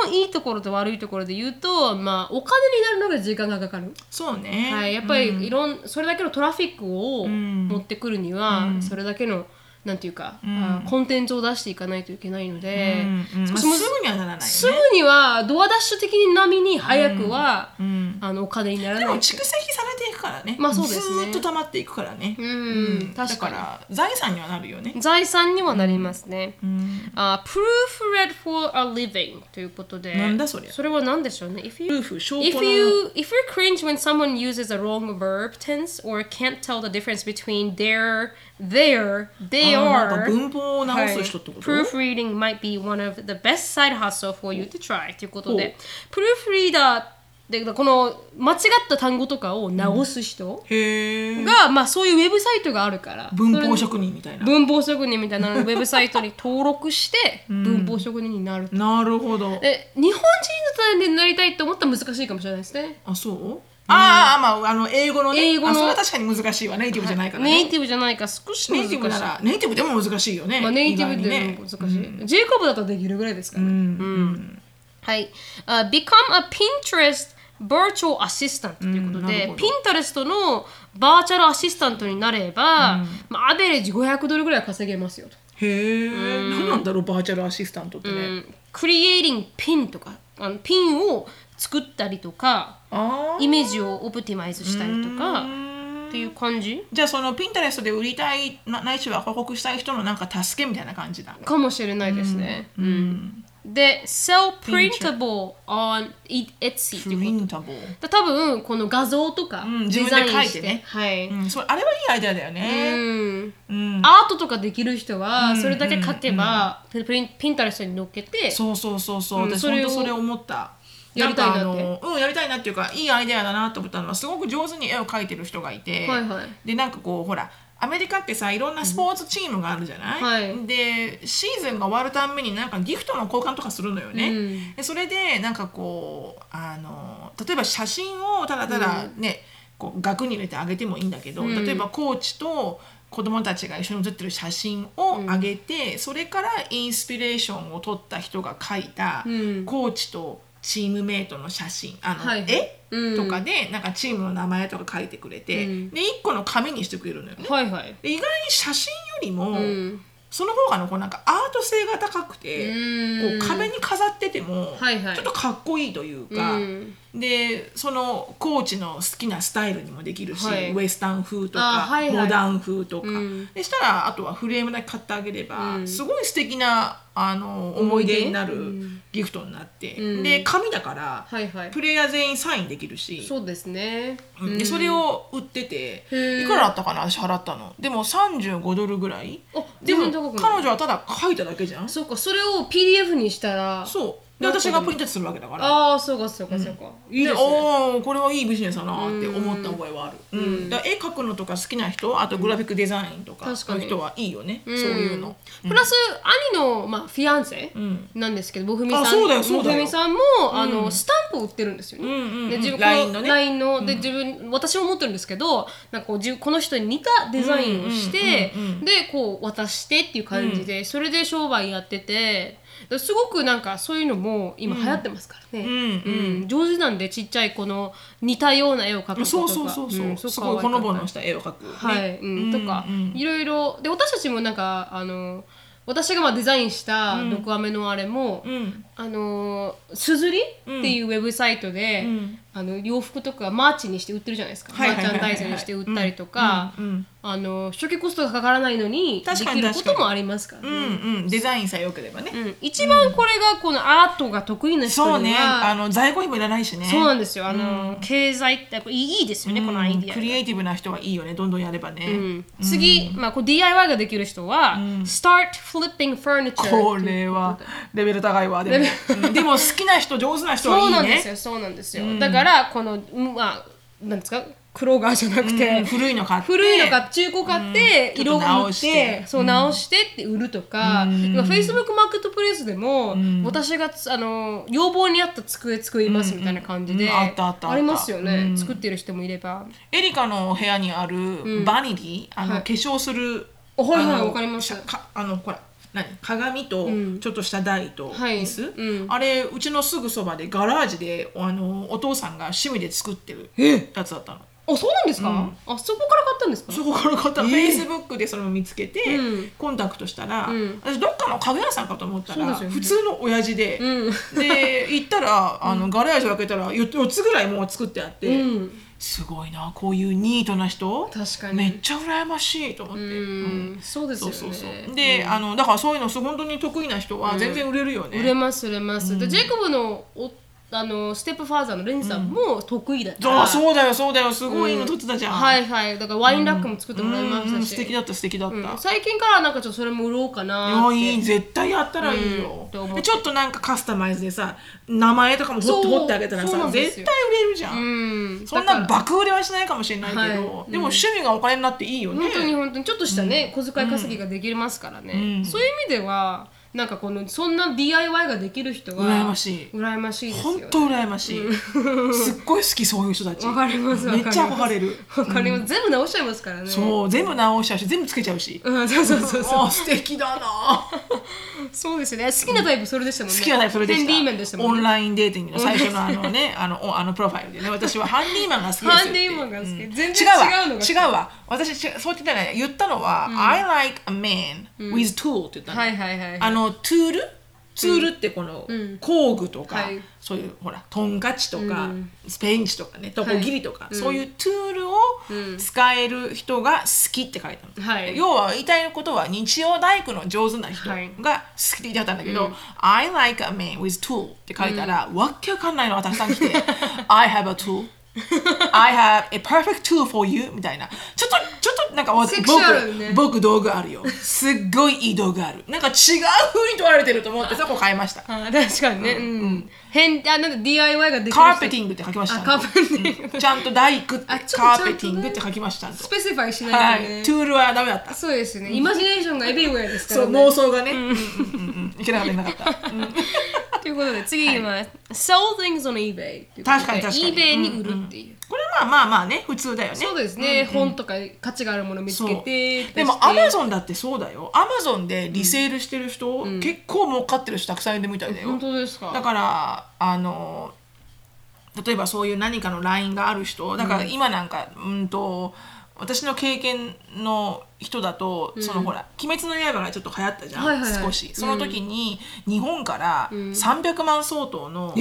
A: のいいところと悪いところで言うとまあお金になるのが時間がかかる。
B: そうね。
A: はい、やっぱりいろん、それだけのトラフィックを
B: ん。
A: 持ってくるには、それだけのなんていうか、あコンテンツを出していかないといけないので、
B: うんうんまあす
A: む
B: ぐにはならないよね。
A: すぐにはドアダッシュ的に並みに早くは、
B: ん。
A: あのお金になら
B: で
A: ない。
B: も蓄積されていくくからね,、
A: まあそうですね。
B: ずーっと溜まっていくからね、
A: うん。
B: だ
A: 確かに。
B: から財産にはなるよね、
A: 財産にはなりますね。
B: うん、
A: あ、proofread for a living ということで。
B: なんだそりゃ。
A: それは何でしょうね？If
B: 夫
A: you
B: 婦証拠
A: If
B: の
A: you if you cringe when someone uses a wrong verb tense or can't tell the difference between their, their, they
B: あーなんか
A: are,
B: 文法を直す人ってこと、
A: proofreading might be one of the best side hustle for you to try ということで、proofreader でこの間違った単語とかを直す人
B: へえ
A: が、まあそういうウェブサイトがあるから、
B: 文法職人みたいな。
A: 文法職人みたいな ウェブサイトに登録して文法職人になると、
B: なるほど。
A: で日本人でなりたいと思ったら難しいかもしれないですね。
B: あそう？あーあまああの英語のね。
A: 英語の。
B: あそれは確かに難しいわ。ネイティブじゃないからね、
A: ネイティブじゃないから少し難しい。
B: ネイティブならネイティブでも難しいよね、
A: まあ、ネイティブでも難しい、ジェイコブだったらできるぐらいですから。ね、うん。はい、uh, Become a Pinterest Virtual Assistant ということで、Pinterest のバーチャルアシスタントになれば、まあ、アベレージ500ドルぐらい稼げますよと。
B: へえ何なんだろうバーチャルアシスタントってね、
A: うん、Creating Pin とかあのピンを作ったりとか
B: あ
A: イメージをオプティマイズしたりとか
B: あ
A: っていう感じ？
B: じゃあそのピンタレストで売りたいなないしは報告したい人のなんか助けみたいな感じだ。
A: かもしれないですね。うん。で、sell printable on Etsy って
B: プ
A: いう
B: リンタボー
A: だ多分この画像とか
B: ん
A: デ
B: 自分で
A: ザインして、
B: 描いてね
A: はい、
B: うん、それあれはいいアイデアだよ
A: う
B: ね、
A: ん。
B: うん。
A: アートとかできる人はそれだけ書けば、プリンピンタレストに載っけて
B: そうそうそうそう、私
A: うんそれを
B: 本当それ思った
A: やりたいなって。
B: うんやりたいなっていうかいいアイデアだなと思ったのはすごく上手に絵を描いてる人がいて、
A: はいはい。
B: でなんかこうほらアメリカってさいろんなスポーツチームがあるじゃない、
A: はい。
B: でシーズンが終わるたんびになんかギフトの交換とかするのよね、
A: うん。
B: でそれでなんかこうあの例えば写真をただただね、こう額に入れてあげてもいいんだけど、
A: うん。
B: 例えばコーチと子供たちが一緒に写ってる写真をあげて、それからインスピレーションを取った人が描いた、
A: うん。
B: コーチとチームメイトの写真あの、
A: はい。はい
B: 絵？
A: うん。
B: とかでなんかチームの名前とか書いてくれて、
A: うん。
B: で1個の紙にしてくれるのよね。
A: はいはい。
B: で意外に写真よりも、
A: うん。
B: その方がのこうなんかアート性が高くて、
A: うん。
B: こう壁に飾ってても、
A: はいはい。
B: ちょっとかっこいいというか、
A: うん
B: でそのコーチの好きなスタイルにもできるし、
A: はい。
B: ウエスタン風とか、
A: あはいはい。
B: モダン風とか、
A: うん。
B: でしたらあとはフレームだけ買ってあげれば、
A: うん。
B: すごい素敵なあの思い出になる
A: うん。
B: ギフトになって、
A: うん。
B: で紙だから、
A: はいはい。
B: プレイヤー全員サインできるし。
A: そうですね、
B: うん。でそれを売ってて
A: へー。
B: いくらだったかな？私払ったの。でも35ドルぐらい？
A: あ
B: でも彼女はただ書いただけじゃん？
A: そうかそれを PDF にしたら
B: そうで私がプリントするわけだから。
A: ああそうかそうかそうか、いい
B: で
A: ですね。
B: おおこれはいいビジネスだなって思った覚えはある、うん。だから絵描くのとか好きな人あとグラフィックデザインとかの人はいいよね、そういうの、
A: プラス兄の、まあ、フィアンセ
B: ん。
A: なんですけど、ボフミさん
B: あそうだよそうだよ。
A: ボフミさんも、あのスタンプを売ってるんですよね。
B: んうんうん。
A: で自分
B: LINE のね。
A: LINE の。で自分私も持ってるんですけどなんかこうこの人に似たデザインをして、
B: うんうんうんうん
A: でこう渡してっていう感じで、それで商売やっててですごくなんかそういうのも今流行ってますからね、
B: うん
A: うん。上手なんでちっちゃいこの似たような絵を描くことが
B: そうそうそうそう、
A: ん
B: すごいほのぼのした絵を描く、ね、
A: はい、うん。とか、
B: うん。
A: いろいろ。で私たちもなんかあの私がまあデザインしたドクアメのあれも、
B: うん
A: あのすずりっていうウェブサイトで、
B: ん。
A: あの洋服とか merch にして売ってるじゃないですか、 merchandise にして売ったりとか、
B: うんうん
A: あの初期コストがかからないのに
B: 確かにで
A: きることもありますからね。
B: うんうん。デザインさえ良ければね、
A: うん。一番これがこのアートが得意な人
B: そうね。
A: には
B: あの在庫費もいらないしね。
A: そうなんですよ。あの、経済ってやっぱいいですよね、このアイディアが
B: クリエイティブな人はいいよね。どんどんやればね、
A: うん。次、まあ、こう DIY ができる人は、Start flipping furniture
B: これはレベル高いわでも。うんでも好きな人上手な人はいいね。
A: そうなんですよ。そうなんですよ、だからこのうんまあなんですか？クローガーじゃなくて、
B: うん古いの買って
A: 古いのか中古買って、
B: うん。
A: 色を
B: 直して。
A: てそう直してって売るとか、今 Facebook マーケットプレイスでも、私がつあの要望に合った机作りますみたいな感じで、
B: うん。うん。あったあったあった。
A: りますよね、作ってる人もいれば。
B: エリカの部屋にあるバニティ、あの
A: はい。
B: 化粧する
A: あはいはいわかります。
B: しゃかあのほら何？鏡とちょっとした台と
A: はい。
B: 椅子、
A: うん。
B: あれうちのすぐそばでガラージであのお父さんが趣味で作ってるやつだったの。
A: あそうなんですか、あそこから買ったんですか？
B: そこから買った、フェイスブックでそれを見つけて、
A: うん。
B: コンタクトしたら、
A: ん。
B: 私どっかの家具屋さんかと思ったら、
A: ね。
B: 普通の親父で、
A: うん。
B: で行ったらあのガレージを開けたら 4, 4つぐらいもう作ってあって、
A: うん
B: すごいなこういうニートな人？
A: 確かに。
B: めっちゃ羨ましいと思って、
A: うん。そうですよね。
B: そうそうそう。で、あのだからそういうの本当に得意な人は全然売れるよね、
A: 売れます売れます、でジェイコブのおあのステップファーザーのレンジさんも得意だから、
B: あそうだよそうだよ。すごいの撮ってたじゃん、
A: はいはい。だからワインラックも作ってもらいましたし、
B: うん。素敵だった素敵だった、
A: うん。最近からなんかちょっとそれも売ろうかな
B: い
A: って。
B: やいい。絶対やったらいいよ、
A: と思って。
B: でちょっとなんかカスタマイズでさ名前とかも掘って
A: そう。
B: 掘ってあげたらさ絶対売れるじゃん、
A: うん。
B: そんな爆売れはしないかもしれないけど、
A: はい。
B: でも趣味がお金になっていいよね。
A: 本当に本当に。ちょっとしたね、小遣い稼ぎができますからね、そういう意味ではなんかこのそんな DIY ができる人は
B: 羨ましい。
A: 羨ましいですよ、ね、
B: 本当羨ましい、すっごい好きそういう人たち。
A: わかります
B: めっちゃ憧れる。
A: わかります、全部直しちゃいますからね。
B: そう全部直しちゃうし全部つけちゃうし、
A: うん、そうそうそうそう
B: あ素敵だな。
A: そうですよね。好きなタイプそれでしたもんね。
B: 好きなタイプそれでした。
A: ヘンディーマンでしたもんね。
B: オンラインデーティングの最初のあのね あのおあのプロファイルでね。私はハンディーマンが好きです
A: ハンディーマンが好き。全然
B: 違うわ。
A: 違うのが
B: 違うわ。私ちそう言ってたね言ったのは、I like a man with tool って言ったの、
A: はいはいはいはい。
B: あのツール？ツールってこの工具とか、
A: はい。
B: そういうほらトンカチとか、スペインチとかねトコギリとか、そういうツールを使える人が好きって書いたの、
A: はい。
B: 要は言いたいことは日曜大工の上手な人が
A: はい。
B: 好きって言ってたんだけど、I like a man with tool って書いたら、わけわかんないのがたくさん来て I have a tool. I have a perfect tool for you みたいな。ちょっとなんかわ
A: セクシュアルね。
B: 僕僕道具あるよ。すっごいいい道具ある。なんか違う風に取られてると思ってそこ変えました。
A: あ確かにね。うん、変あなんか DIY ができる人。
B: カーペティングって書きました
A: あカーペティング。
B: ちゃんと大工ってカ
A: あちょっとちゃんとね。
B: ーペティングって書きました
A: スペシファイし
B: は
A: ないとね、
B: い。トゥールはダメだった。
A: そうですね。イマジネーションがエビリウェアですか
B: そう
A: らね
B: 妄想がね。うんうんうんうん。いけなかったいけなかった。うん
A: ということで次言い。Sell things on eBay っていうことで
B: 確かに確かに。
A: eBay に売るっていう、
B: これまあまあまあね普通だよね。
A: そうですね、本とか価値があるものを見つけて
B: でもアマ
A: ン
B: ゾンだってそうだよ。アマゾンでリセールしてる人、結構儲かってる人たくさんいるみたいだよ。
A: 本当ですか。
B: だからあの例えばそういう何かの LINE がある人だから今なんかうんと私の経験の人だと、そのほら「鬼滅の刃」がちょっと流行ったじゃん、
A: はいはいはい。
B: 少し。その時に日本から300万相当の、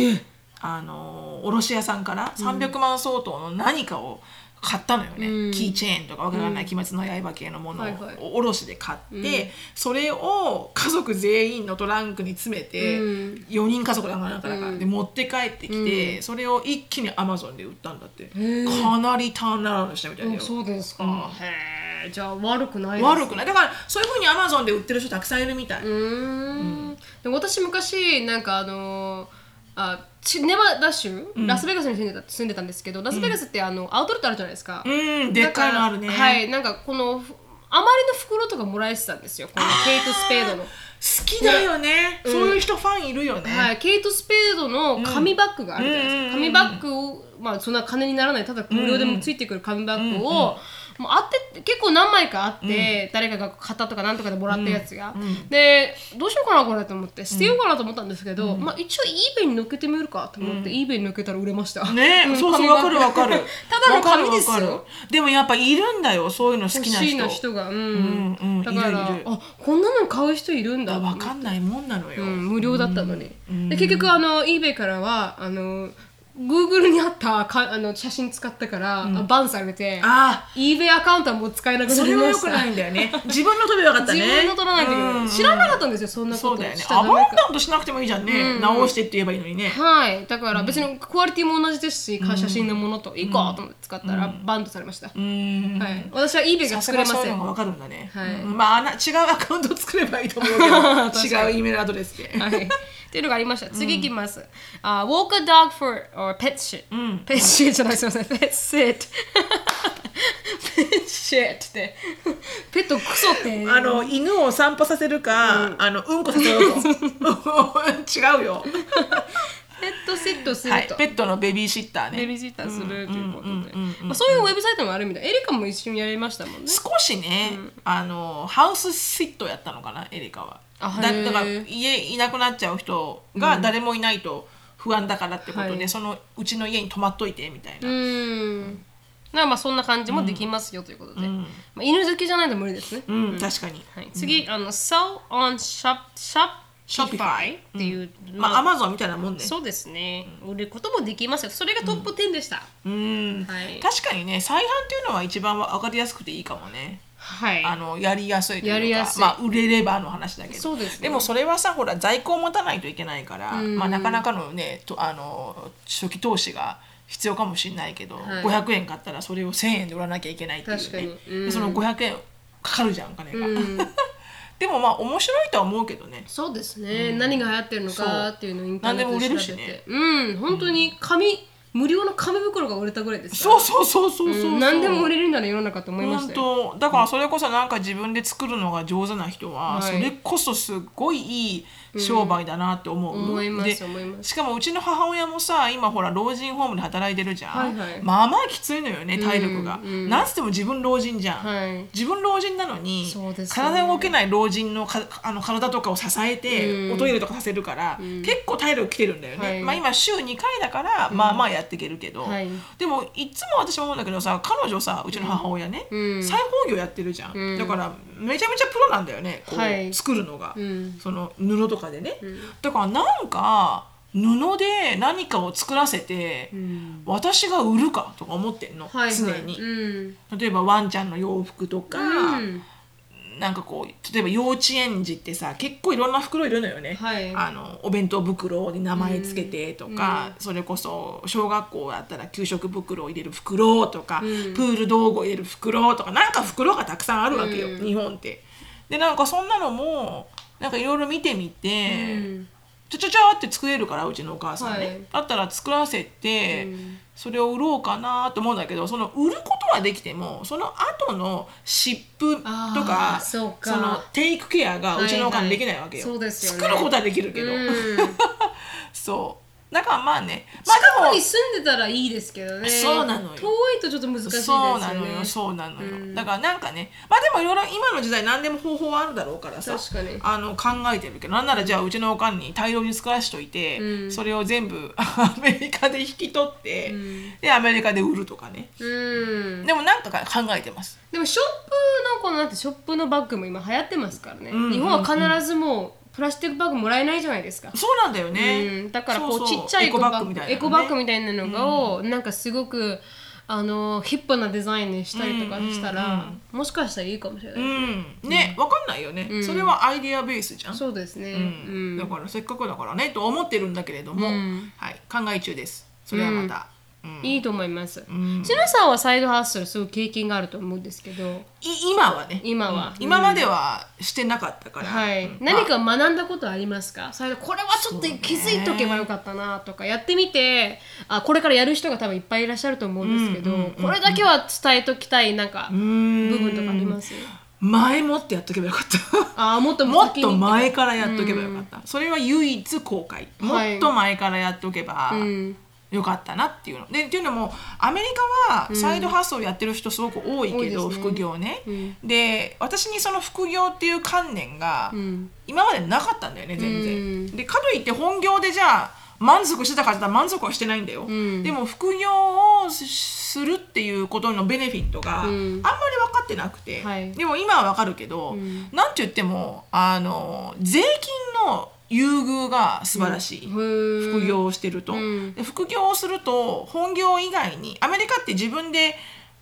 B: あの卸屋さんから300万相当の何かを買ったのよね、キーチェーンとかわからない「鬼滅の刃」系のもの
A: はいはい。
B: を卸で買って、それを家族全員のトランクに詰めて、4人家族だからで持って帰ってきて、それを一気にアマゾンで売ったんだって。かなりターンアラウンドしたみたいだよ
A: そうですか、へえじゃあ悪くないです
B: 悪くない。だからそういうふうにアマゾンで売ってる人たくさんいるみたい、
A: うーん。でも私昔なんかあのーあちネバダッシュ、ラスベガスに住んでた住んでたんですけどラスベガスってあの、アウトレットあるじゃないですか、
B: うんでっかいのあるね。
A: はいなんかこのふあまりの袋とかもらえてたんですよこのケイト・スペードの、
B: 好きだよね、そういう人ファンいるよね、
A: はい、ケイト・スペードの紙バッグがあるじゃないですか、紙バッグをまあそんな金にならないただ無料でもついてくる紙バッグを、もうあって結構何枚かあって、誰かが買ったとかなんとかでもらったやつが、でどうしようかなこれと思って捨てようかなと思ったんですけど、まあ一応 eBay に乗っけてみるかと思って、eBay に乗っけたら売れました。
B: ね、
A: ん
B: そうそうわかるわかる。
A: ただの紙ですよ。
B: でもやっぱいるんだよそういうの好きな人。
A: な人が。うん、
B: うんうん
A: だから
B: いるいる。
A: あこんなの買う人いるんだ
B: わかんないもんなのよ、
A: うん、無料だったのに、で結局あの eBay からはあの Google にあったかあの写真使ったから、あバンされて
B: あ
A: eBay アカウントはもう使えなくな
B: そ
A: りました。
B: れはよくないんだよね。自分の飛べばよかったね。
A: 自分の取らないといけない、
B: うん。
A: 知らなかったんですよそんなこと。
B: そうだよね。アバンダントしなくてもいいじゃんね、直してって言えばいいのにね。
A: はい。だから別にクオリティも同じですし、写真のものといいかと思って使ったらバンとされました、
B: うん。
A: はい、私は eBay が
B: さす
A: 作れま
B: そういうんのがわかるんだね、
A: はい。
B: うん。まああな違うアカウントを作ればいいと思うけど。違う E メールアドレスで、
A: はい。っていうのがありました。次いきます。あ、walk a dog for or pet shit。ペッシッじゃないすみません。pet sit。ペッシッって。ペットクソって。
B: あの犬を散歩させるか、あのうんこさせようと 違うよ、
A: ペットセットする
B: はい
A: と。、
B: ペットのベビーシッターね
A: ベビーシッターするということで。まあそういうウェブサイトもあるみたい。エリカも一緒にやりましたもんね。
B: 少しね、あのハウスシットやったのかなエリカはだだから家いなくなっちゃう人が誰もいないと不安だからってことで、
A: はい。
B: そのうちの家に泊まっといてみたいな、
A: うん。なまあそんな感じもできますよということで。まあ犬好きじゃないと無理ですね。
B: うん確かに。
A: はい、次、あの sell on shop shop Shopify っていう、
B: まあアマゾンみたいなもんね。
A: そうですね、売ることもできますよ。それがトップ10でした、
B: うん、
A: はい。
B: 確かにね再販っていうのは一番分かりやすくていいかもね
A: はい。
B: あのやりやすいというか
A: やりやすい。
B: まあ売れればの話だけど。
A: そうで
B: もそれはさほら在庫を持たないといけないから、まあ、なかなかのねとあの初期投資が必要かもしれないけど、
A: はい。
B: 500円買ったらそれを1000円で売らなきゃいけないっていうね。
A: う
B: その500円かかるじゃんお金が、
A: うん。
B: でもまあ面白いとは思うけどね。
A: そうですね、何が流行ってるのかっていうのをインターネット
B: 何でも売れるしね。
A: うん。本当に紙、無料の紙袋が売れたぐらいです
B: そうそうそうそうそうそう、
A: うん何でも売れるなら世の中と思いまし
B: 本
A: た
B: だからそれこそなんか自分で作るのが上手な人は、
A: はい。
B: それこそすっごいいい商売だなって思う、
A: 思います
B: でしかもうちの母親もさ今ほら老人ホームで働いてるじゃん、
A: はいはい。
B: まあまあきついのよね体力が、
A: うん。うん
B: なんつっても自分老人じゃん、
A: はい。
B: 自分老人なのに、
A: ね。
B: 体動けない老人のかあの体とかを支えて、
A: うん。
B: おトイレとかさせるから、結構体力きてるんだよね、
A: はい。
B: まあ今週2回だから、まあまあやっていけるけど、
A: はい。
B: でもいつも私も思うんだけどさ彼女さうちの母親ね、
A: うん。
B: 裁縫業やってるじゃん、
A: うん。
B: だからめちゃめちゃプロなんだよねこう、
A: はい。
B: 作るのが、
A: うん。
B: その布とかでね、だからなんか布で何かを作らせて、
A: ん。
B: 私が売るかとか思ってんの、
A: はいはい。
B: 常に、
A: うん。
B: 例えばワンちゃんの洋服とか、
A: うん
B: なんかこう例えば幼稚園児ってさ結構いろんな袋いるのよね、
A: はい。
B: あのお弁当袋に名前つけてとか、それこそ小学校だったら給食袋を入れる袋とか、プール道具を入れる袋とかなんか袋がたくさんあるわけよ、日本って。でなんかそんなのもなんかいろいろ見てみて、
A: うん。
B: ちゃちゃちゃって作れるからうちのお母さんね、
A: はい。
B: だったら作らせて、それを売ろうかなと思うんだけどその売ることはできてもその後の湿布と
A: あ
B: か
A: ーそ
B: のテイクケアがうちのおかんできないわけよ、
A: はいはいよね。
B: 作ることはできるけど、
A: うん。
B: そうだからまあねまあ
A: 近くに住んでたらいいですけどね。
B: そうなのよ。
A: 遠いとちょっと難しいですよね。
B: そうなのよそうなのよ、だからなんかねまあでもいろいろ今の時代何でも方法はあるだろうからさ
A: 確かに。
B: あの考えてるけどなんならじゃあうちのおかんに大量に作らしといて、
A: うん。
B: それを全部 アメリカで引き取って、でアメリカで売るとかね。
A: うん。
B: でもなんか考えてます。
A: でもショップのこのなんてショップのバッグも今流行ってますからね、
B: ん。
A: 日本は必ずもうプラスチックバッグもらえないじゃないですか、
B: そうなんだよね、
A: うん、だからこうちっちゃい
B: エコバッグみたいな、ね、
A: エコバッグみたいなのがを、なんかすごくあのヒップなデザインにしたりとかしたら、もしかしたらいいかもしれない、
B: うん。ね、わかんないよね、それはアイディアベースじゃん。
A: そうですね、
B: う
A: うん。
B: んだからせっかくだからねと思ってるんだけれども、
A: うん。
B: はい、考え中です。それはまた、うん
A: いいと思います。
B: ん。
A: ちなさんはサイドハッスルすごい経験があると思うんですけど、
B: い今はね。
A: 今は。
B: うん。今まではしてなかったから、
A: はい、
B: うん。
A: 何か学んだことありますか？それでこれはちょっと気づいとけばよかったなとか。やってみてあこれからやる人が多分いっぱいいらっしゃると思うんですけど、これだけは伝えときたいなんか部分とかあります？
B: 前もってやっとけばよかった。
A: あもっと
B: もっ
A: 先に
B: と前からやっとけばよかった、それは唯一後悔。も
A: はい。
B: っと前からやっとけば
A: うん
B: よかったなっていうの。でっていうのもアメリカはサイドハッスルやってる人すごく多いけど、
A: 多いですね。
B: 副業ね、
A: うん。
B: で私にその副業っていう観念が
A: うん。
B: 今までなかったんだよね全然。
A: うん。
B: でかといって本業でじゃあ満足してたかって満足はしてないんだよ。
A: ん。
B: でも副業をすするっていうことのベネフィットがあんまり
A: うん
B: 分かってなくて、
A: はい。
B: でも今は分かるけど、
A: ん。
B: なんて言ってもあの税金の優遇が素晴らしい。副
A: 副
B: 業をしてると、
A: うん。
B: で副業をすると本業以外にアメリカって自分で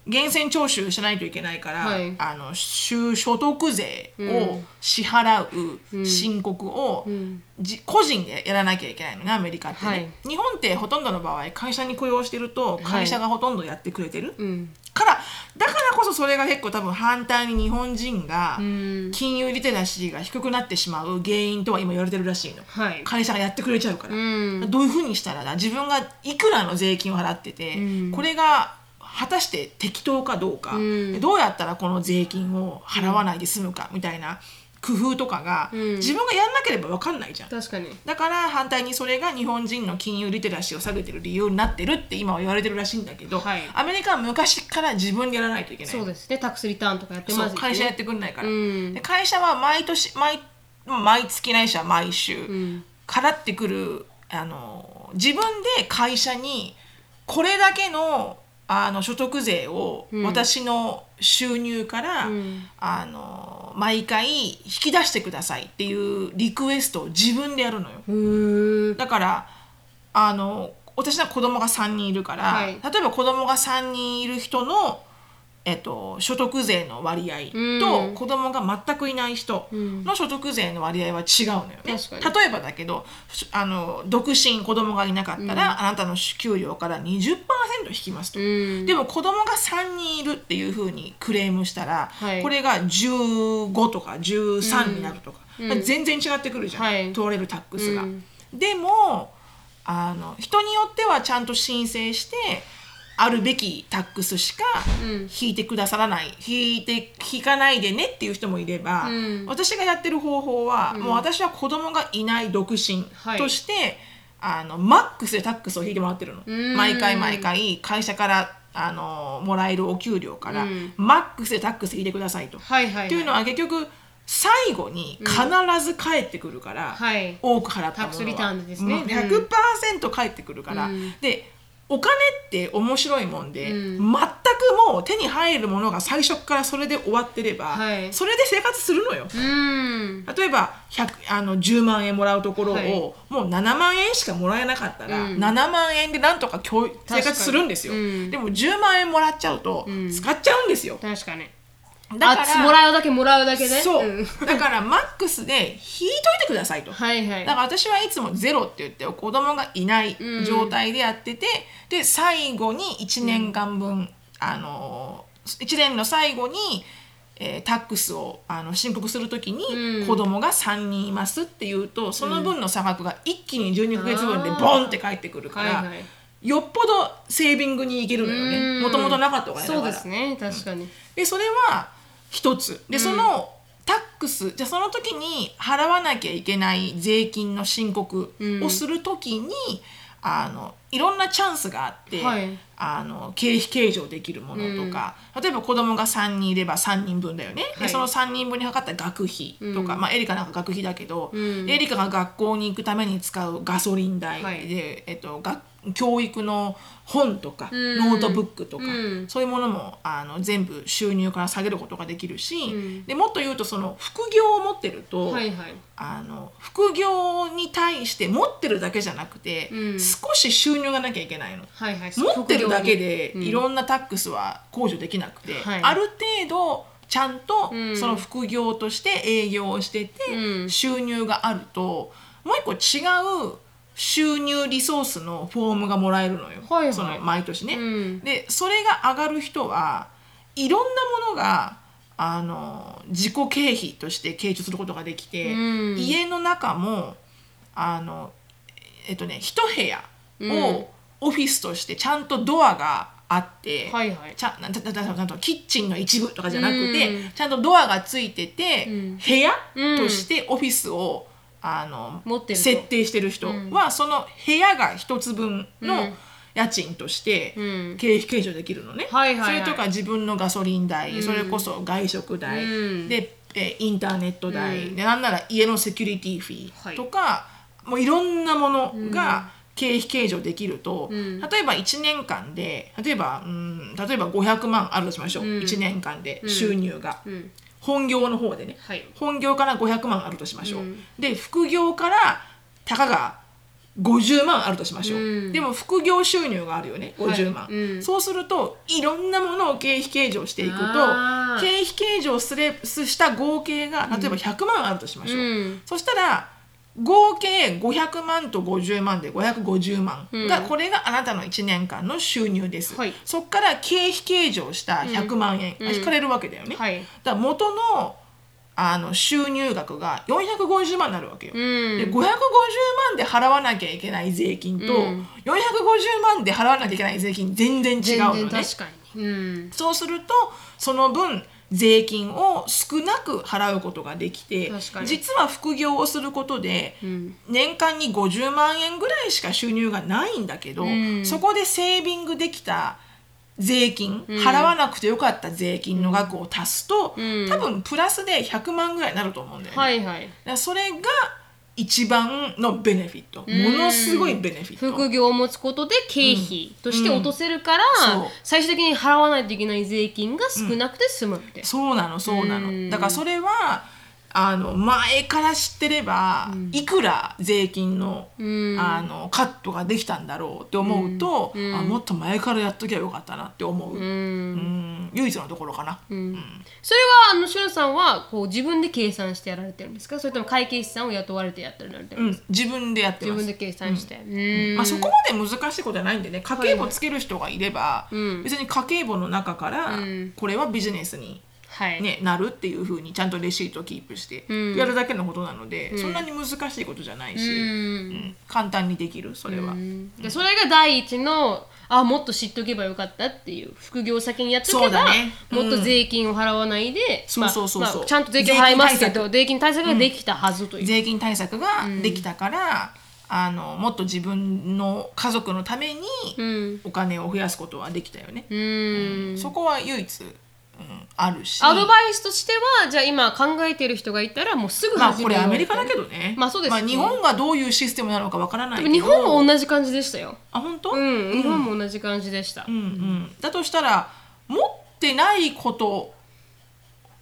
B: 源泉徴収しないといけないから、
A: はい。
B: あの収所得税を支払う申告を、
A: ん。
B: じ個人でやらなきゃいけないのねアメリカってね、
A: はい。
B: 日本ってほとんどの場合会社に雇用してると会社がほとんどやってくれてる、
A: うん。
B: からだからこそそれが結構多分反対に日本人が
A: うん。
B: 金融リテラシーが低くなってしまう原因とは今言われてるらしいの。
A: はい。
B: 会社がやってくれちゃうから、
A: うん。
B: どういうふうにしたらな？自分がいくらの税金を払ってて、
A: うん。
B: これが果たして適当かどうか、
A: うん。
B: どうやったらこの税金を払わないで済むかみたいな工夫とかが、
A: うん。
B: 自分がやんなければ分かんないじゃん。
A: 確かに。
B: だから反対にそれが日本人の金融リテラシーを下げてる理由になってるって今は言われてるらしいんだけど、
A: はい。
B: アメリカは昔から自分でやらないといけない。
A: そうですね。タックスリターンとかやってますよね。
B: 会社やってくんないから、
A: うん。
B: で会社は毎年毎毎月ないしは毎週、
A: ん。
B: 払ってくるあの自分で会社にこれだけのあの所得税を
A: うん。
B: 私の収入から、
A: うん。
B: あの毎回引き出してくださいっていうリクエストを自分でやるのよ。だからあの私は子供が3人いるから、
A: はい。
B: 例えば子供が3人いる人の、えっと、所得税の割合と、
A: うん。
B: 子供が全くいない人の所得税の割合は違うのよね。例えばだけどあの独身子供がいなかったら、あなたの給料から20%引きますと。
A: うん。
B: でも子供が3人いるっていうふうにクレームしたら、
A: はい。
B: これが15とか13になるとか、全然違ってくるじゃん、
A: はい。
B: れるタックスが。
A: うん。
B: でもあの人によってはちゃんと申請してあるべきタックスしか引いてくださらない、引いて引かないでねっていう人もいれば、
A: うん。
B: 私がやってる方法は、もう私は子供がいない独身
A: はい。
B: として、あのマックスでタックスを引いてもらってるの。
A: ん。
B: 毎回毎回会社からあのもらえるお給料から、
A: うん。
B: マックスでタックス引いてくださいと。
A: はいはいはい。
B: っていうのは結局最後に必ず返ってくるから、
A: はい。
B: 多く払ったものは。
A: タックスリターンですね
B: う
A: ん
B: 100%返ってくるから、
A: うん。
B: でお金って面白いもんで、
A: うん。
B: 全くもう手に入るものが最初からそれで終わってれば、
A: はい。
B: それで生活するのよ。
A: うん。
B: 例えば100あの10万円もらうところを、
A: はい。
B: もう7万円しかもらえなかったら、
A: うん。
B: 7万円でなんとか生活するんですよ、
A: うん。
B: でも10万円もらっちゃうと、
A: ん。
B: 使っちゃうんですよ。
A: 確かに
B: だから
A: あもらうだけもらうだけで
B: そう、
A: ん。
B: だからマックスで引いといてくださいと、
A: はいはい。
B: だから私はいつもゼロって言って子供がいない状態でやってて、で最後に1年間分、あの1年の最後に、えータックスをあの申告するときに
A: うん。
B: 子供が3人いますっていうとその分の差額が一気に12ヶ月分でボンって返ってくるから、
A: はいはい。
B: よっぽどセービングにいけるのよ
A: うん。
B: ねもともとなかったお金だから。
A: そうですね確かに。
B: でそれは一つ。でそのタックスじゃあその時に払わなきゃいけない税金の申告をする時に、あのいろんなチャンスがあって、
A: はい。
B: あの経費計上できるものとか、例えば子供が3人いれば3人分だよね、
A: はい。
B: でその3人分にかかった学費とか、まあ、エリカなんか学費だけど、
A: うん。
B: エリカが学校に行くために使うガソリン代で、
A: はい。
B: えっと、学教育の本とか、
A: うん。
B: ノートブックとか、
A: うん。
B: そういうものもあの全部収入から下げることができるし、
A: うん。
B: でもっと言うとその副業を持ってると、
A: はいはい。
B: あの副業に対して持ってるだけじゃなくて、
A: うん。
B: 少し収入がなきゃいけないの。
A: はいはい。
B: 持ってるだけで
A: うん。
B: いろんな tax は控除できなくて、
A: はい。
B: ある程度ちゃんと
A: うん。
B: その副業として営業をしてて、
A: うん。
B: 収入があるともう一個違う収入リソースのフォームがもらえるのよ、
A: はいはい。
B: その毎年ね。
A: うん。
B: でそれが上がる人はいろんなものがあの自己経費として計上することができて、
A: うん。
B: 家の中もあのえっとね一部屋をオフィスとしてちゃんとドアがあって、
A: はいはい。
B: ちゃんとキッチンの一部とかじゃなくて、
A: うん。
B: ちゃんとドアがついてて、
A: うん。
B: 部屋としてオフィスをあの
A: 持ってると。
B: 設定してる人。は、その部屋が一つ分の家賃として
A: うん。
B: 経費計上できるのね、
A: はいはいはい。
B: それとか自分のガソリン代、それこそ外食代、
A: うん。
B: でえインターネット代、
A: うん。
B: でなんなら家のセキュリティフィーとか、もういろんなものが経費計上できると、
A: ん。
B: 例えば1年間で例えば、うん、例えば500万あるとしましょう、
A: うん。
B: 1年間で収入が、
A: うん
B: 本業の方でね、
A: はい。
B: 本業から500万あるとしましょう、
A: うん。
B: で副業からたかが50万あるとしましょう、
A: うん。
B: でも副業収入があるよね50万、
A: はいうん。
B: そうするといろんなものを経費計上していくと経費計上すれした合計が例えば100万あるとしましょう、
A: うん。
B: そしたら合計500万と50万で550万が、
A: うん。
B: これがあなたの1年間の収入です、
A: はい。
B: そこから経費計上した100万円。が引かれるわけだよね、
A: はい。
B: だから元のあの収入額が450万になるわけよ。
A: うん。
B: で550万で払わなきゃいけない税金と、
A: うん。
B: 450万で払わなきゃいけない税金全然違うのね。
A: 確かに。うん。
B: そうするとその分税金を少なく払うことができて実は副業をすることで、
A: ん。
B: 年間に50万円ぐらいしか収入がないんだけど、
A: ん。
B: そこでセービングできた税金、払わなくてよかった税金の額を足すと、
A: うん。
B: 多分プラスで100万ぐらいになると思うんだよね。
A: はいはい
B: それが一番のベネフィット。ものすごいベネフィット。
A: 副業を持つことで経費として落とせるから、
B: うん。そう。
A: 最終的に払わないといけない税金が少なくて済むって、
B: そうなのそうなの。だからそれはあの前から知ってれば、いくら税金の,、あのカットができたんだろうって思うと、あもっと前からやっときゃよかったなって思う、うん。唯一のところかな、
A: それはあのしのさんはこう自分で計算してやられてるんですか？それとも会計士さんを雇われてやってるんですか、
B: うん。自分でやってます。
A: 自分で計算して、うん。
B: まあ、そこまで難しいことじゃないんでね。家計簿つける人がいれば、別に家計簿の中から、これはビジネスに、
A: はい、
B: ね、なるっていうふうにちゃんとレシートをキープしてやるだけのことなので、そんなに難しいことじゃないし、うん。簡単にできるそれは。
A: でそれが第一のあもっと知っとけばよかったっていう副業先にやっとけば、
B: そうだね。
A: もっと税金を払わないで、
B: そうそうそうそう。
A: まあちゃんと税金払いますけど税金対策ができたはずという、
B: 税金対策ができたから、あのもっと自分の家族のために
A: うん。
B: お金を増やすことはできたよね。
A: うん。
B: そこは唯一、うん、あるし。
A: アドバイスとしてはじゃあ今考えてる人がいたらもうすぐ
B: まあこれアメリカだけどね。
A: まあそうですね。
B: 日本がどういうシステムなのかわからないけど。
A: 日本も同じ感じでしたよ。
B: あ本当？
A: うん、日本も同じ感じでした、
B: うんうん、だとしたら持ってないこと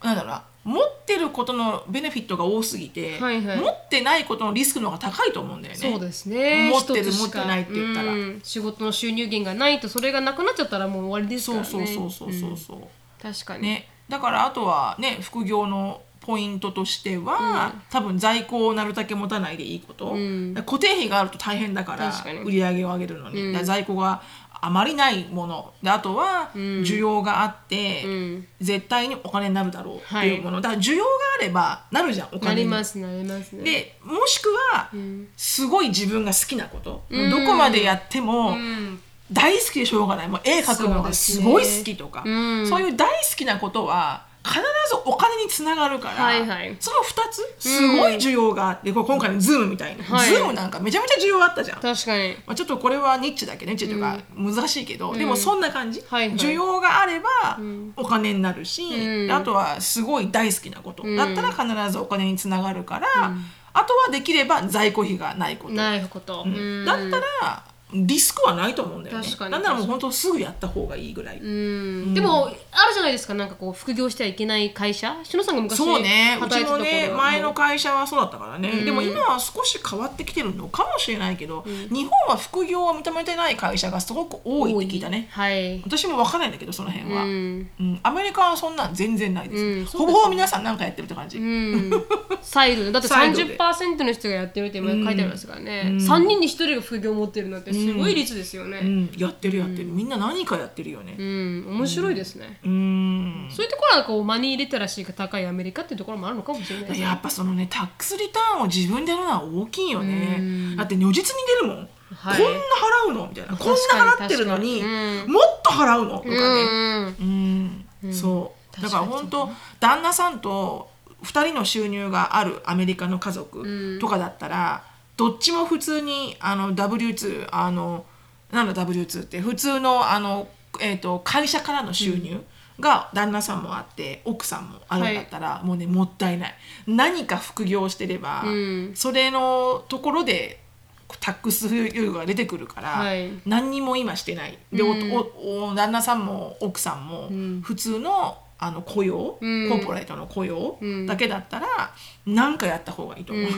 B: なんだろうな。持ってることのベネフィットが多すぎて、
A: はいはい。
B: 持ってないことのリスクの方が高いと思うんだよね。
A: そうですね。
B: 持ってる持ってないって言ったら。
A: うん。仕事の収入源がないとそれがなくなっちゃったらもう終わりですか
B: そう
A: らね
B: そうそうそうそう。そう、
A: 確かに、
B: ね、だからあとはね副業のポイントとしては、多分在庫をなるだけ持たないでいいこと、固定費があると大変だから売り上げを上げるのに、だから在庫があまりないもの。であとは需要があって、
A: ん。
B: 絶対にお金になるだろうっていうもの、だから需要があればなるじゃんお
A: な
B: 金に。
A: りますなります。ね
B: でもしくは、すごい自分が好きなこと、どこまでやっても、大好きでしょうがない。もう絵描くのがすごい好きとか。そう,、いう大好きなことは必ずお金につながるから、
A: はいはい。
B: その2つすごい需要があって、これ今回のズームみたいに、
A: はい。
B: ズームなんかめちゃめちゃ需要あったじゃん。
A: 確かに。
B: まあ、ちょっとこれはニッチだけどニッチというか難しいけど、でもそんな感じ、
A: はいはい。
B: 需要があればお金になるし、
A: ん。
B: であとはすごい大好きなこと、だったら必ずお金につながるから、あとはできれば在庫費がないこと、
A: ないこと、うん。
B: だったらリスクはないと思うんだよね。
A: 確かに。
B: なんならもう本当すぐやった方がいいぐらい、
A: うん。でもあるじゃないですか。なんかこう副業してはいけない会社。しのさんが昔
B: そうね。うち
A: 働いてたところ
B: もね
A: は
B: 前の会社はそうだったからね、でも今は少し変わってきてるのかもしれないけど、日本は副業を認めてない会社がすごく多いって聞いたね。
A: はい。
B: 私も分からないんだけどその辺は、
A: う
B: うん。
A: ん
B: アメリカはそんなん全然ないです,、
A: うん
B: ほぼほぼ皆さん何かやってるって感じ、
A: うん、サイドでだって
B: サイドで。
A: 30%の人がやってるって今書いてありますからね、3人に1人が副業を持ってるなんてすごい率ですよね。
B: うん、やってるやってる、みんな何かやってるよね。
A: うん、面白いですね、
B: うん。
A: そういうところはこうマニーリテラシーが高いアメリカっていうところもあるのかもしれない
B: やっぱそのねタックスリターンを自分でやるのは大きいよね。だって如実に出るもん、
A: はい。
B: こんな払うのみたいな。こんな払ってるのに、
A: 確かに。
B: もっと払うのとかね。
A: うん。
B: うん、そう。だから本当旦那さんと2人の収入があるアメリカの家族とかだったら、どっちも普通にあの W2 あのなんだ W2 って。普通のあの、えー、と会社からの収入が旦那さんもあって奥さんもあるんだったら、もうねもったいない。何か副業してれば、
A: ん。
B: それのところでタックス余裕が出てくるから、
A: はい。
B: 何にも今してない。で、おおお旦那さんも奥さんも普通のあの雇用、コーポレートの雇用だけだったら何かやった方がいいと思う。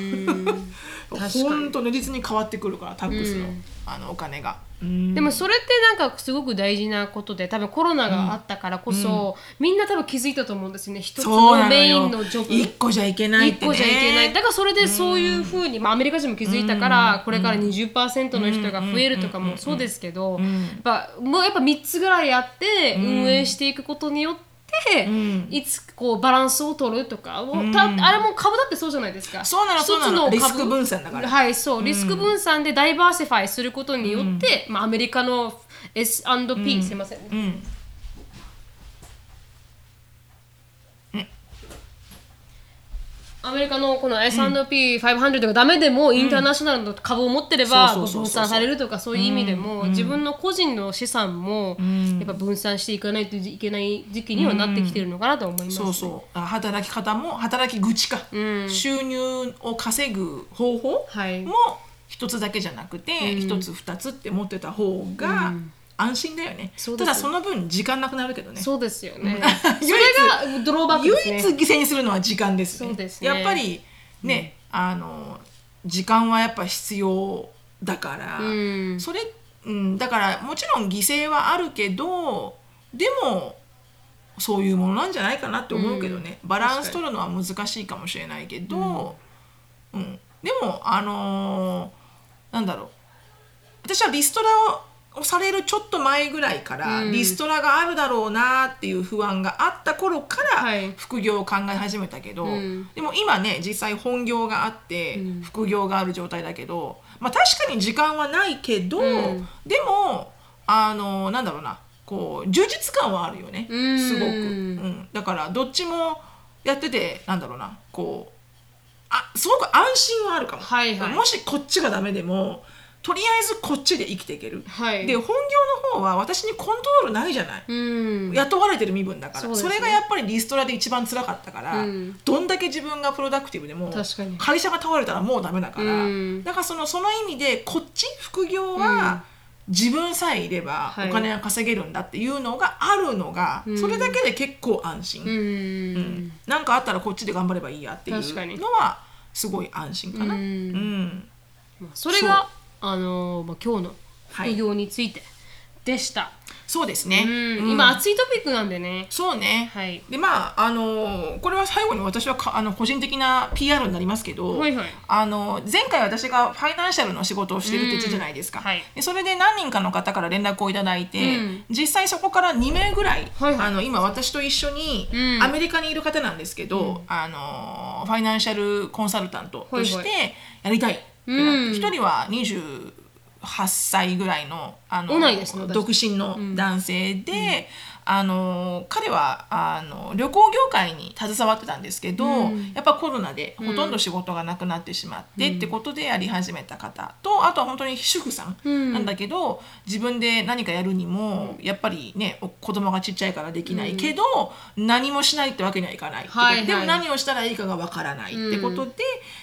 B: 本当如実に変わってくるからタックスの,、あのお金が。うん。
A: でもそれってなんかすごく大事なことで多分コロナがあったからこそ、みんな多分気づいたと思うんですよね。一つ
B: の
A: のメイン
B: よ
A: のジョブ。
B: 一個じゃいけないってね。
A: 一個じゃいけない。だからそれでそういうふうに、まあ、アメリカ人も気づいたから、これから20%の人が増えるとかもそうですけど、やっぱもうやっぱ3つぐらいやって運営していくことによって、いつこうバランスを取るとかを、たあれも株だってそうじゃないですか。
B: そうなのそうなの。
A: 株。
B: リスク分散だから。
A: はいそう。リスク分散でダイバーシファイすることによって、まあ、アメリカの S&P、すいません、
B: うん
A: アメリカのこの S&P500 がダメでも、インターナショナルの株を持ってれば分散されるとかそういう意味でも、自分の個人の資産もやっぱ分散していかないといけない時期にはなってきてるのかなと思います、ね。
B: そうそう。あ働き方も働き口か、収入を稼ぐ方法
A: はい。
B: も一つだけじゃなくて一、つ二つって持ってた方が安心だよね、ただその分時間なくなるけどね。
A: そうですよね。それがドローバックね。
B: 一犠牲にするのは時間ですね。
A: そうですね。
B: やっぱりね、あの時間はやっぱ必要だから、
A: うん。
B: それ、うん、だからもちろん犠牲はあるけどでもそういうものなんじゃないかなって思うけどね、バランス取るのは難しいかもしれないけど、うん。でもあのーなんだろう。私はリストラをされるちょっと前ぐらいから、
A: うん。
B: リストラがあるだろうなっていう不安があった頃から、
A: はい。
B: 副業を考え始めたけど、
A: うん。
B: でも今ね実際本業があって、
A: うん。
B: 副業がある状態だけど、まあ、確かに時間はないけど、
A: うん。
B: でもあのなんだろうなこう充実感はあるよね
A: うん。
B: すごく、うん、だからどっちもやっててなんだろうなこうあすごく安心はあるかも、
A: はいはい。
B: もしこっちがダメでもとりあえずこっちで生きていける、
A: はい。
B: で本業の方は私にコントロールないじゃない、
A: うん。
B: 雇われてる身分だから。そ,、
A: ね。
B: れがやっぱりリストラで一番辛かったから、
A: うん。
B: どんだけ自分がプロダクティブでも会社が倒れたらもうダメだから、
A: うん。
B: だからそのその意味でこっち副業は自分さえいれば
A: はい。
B: お金が稼げるんだっていうのがあるのが、
A: ん。
B: それだけで結構安心、
A: うん。
B: うん。なんかあったらこっちで頑張ればいいやっていうのはすごい安心かな。
A: う
B: うん。
A: それがあのーまあ、今日の副業についてでした、
B: そうですね、
A: うん。
B: うん。
A: 今熱いトピックなんでね。
B: そうね、
A: はい。
B: でまああのこれは最後に私はかあの個人的な PR になりますけど、
A: はいはい。
B: あの前回私がファイナンシャルの仕事をしてるって言ったじゃないですか、
A: うんはい。
B: でそれで何人かの方から連絡をいただいて、
A: うん。
B: 実際そこから2名ぐらい、
A: はいはい。
B: あの今私と一緒に
A: うん。
B: アメリカにいる方なんですけど、あのファイナンシャルコンサルタントとし
A: はい
B: てやりたい。ってなって、
A: うん
B: 一人は28歳ぐらいのあの
A: 同いですね私。
B: 独身の男性で、あの彼はあの旅行業界に携わってたんですけど、
A: うん。
B: やっぱコロナでほとんど仕事がなくなってしまって、ってことでやり始めた方とあとは本当に主婦さん
A: うん。
B: なんだけど、自分で何かやるにもやっぱりねお子供がちっちゃいからできないけど、何もしないってわけにはいかない
A: はいはい。
B: でも何をしたらいいかがわからないってことで,、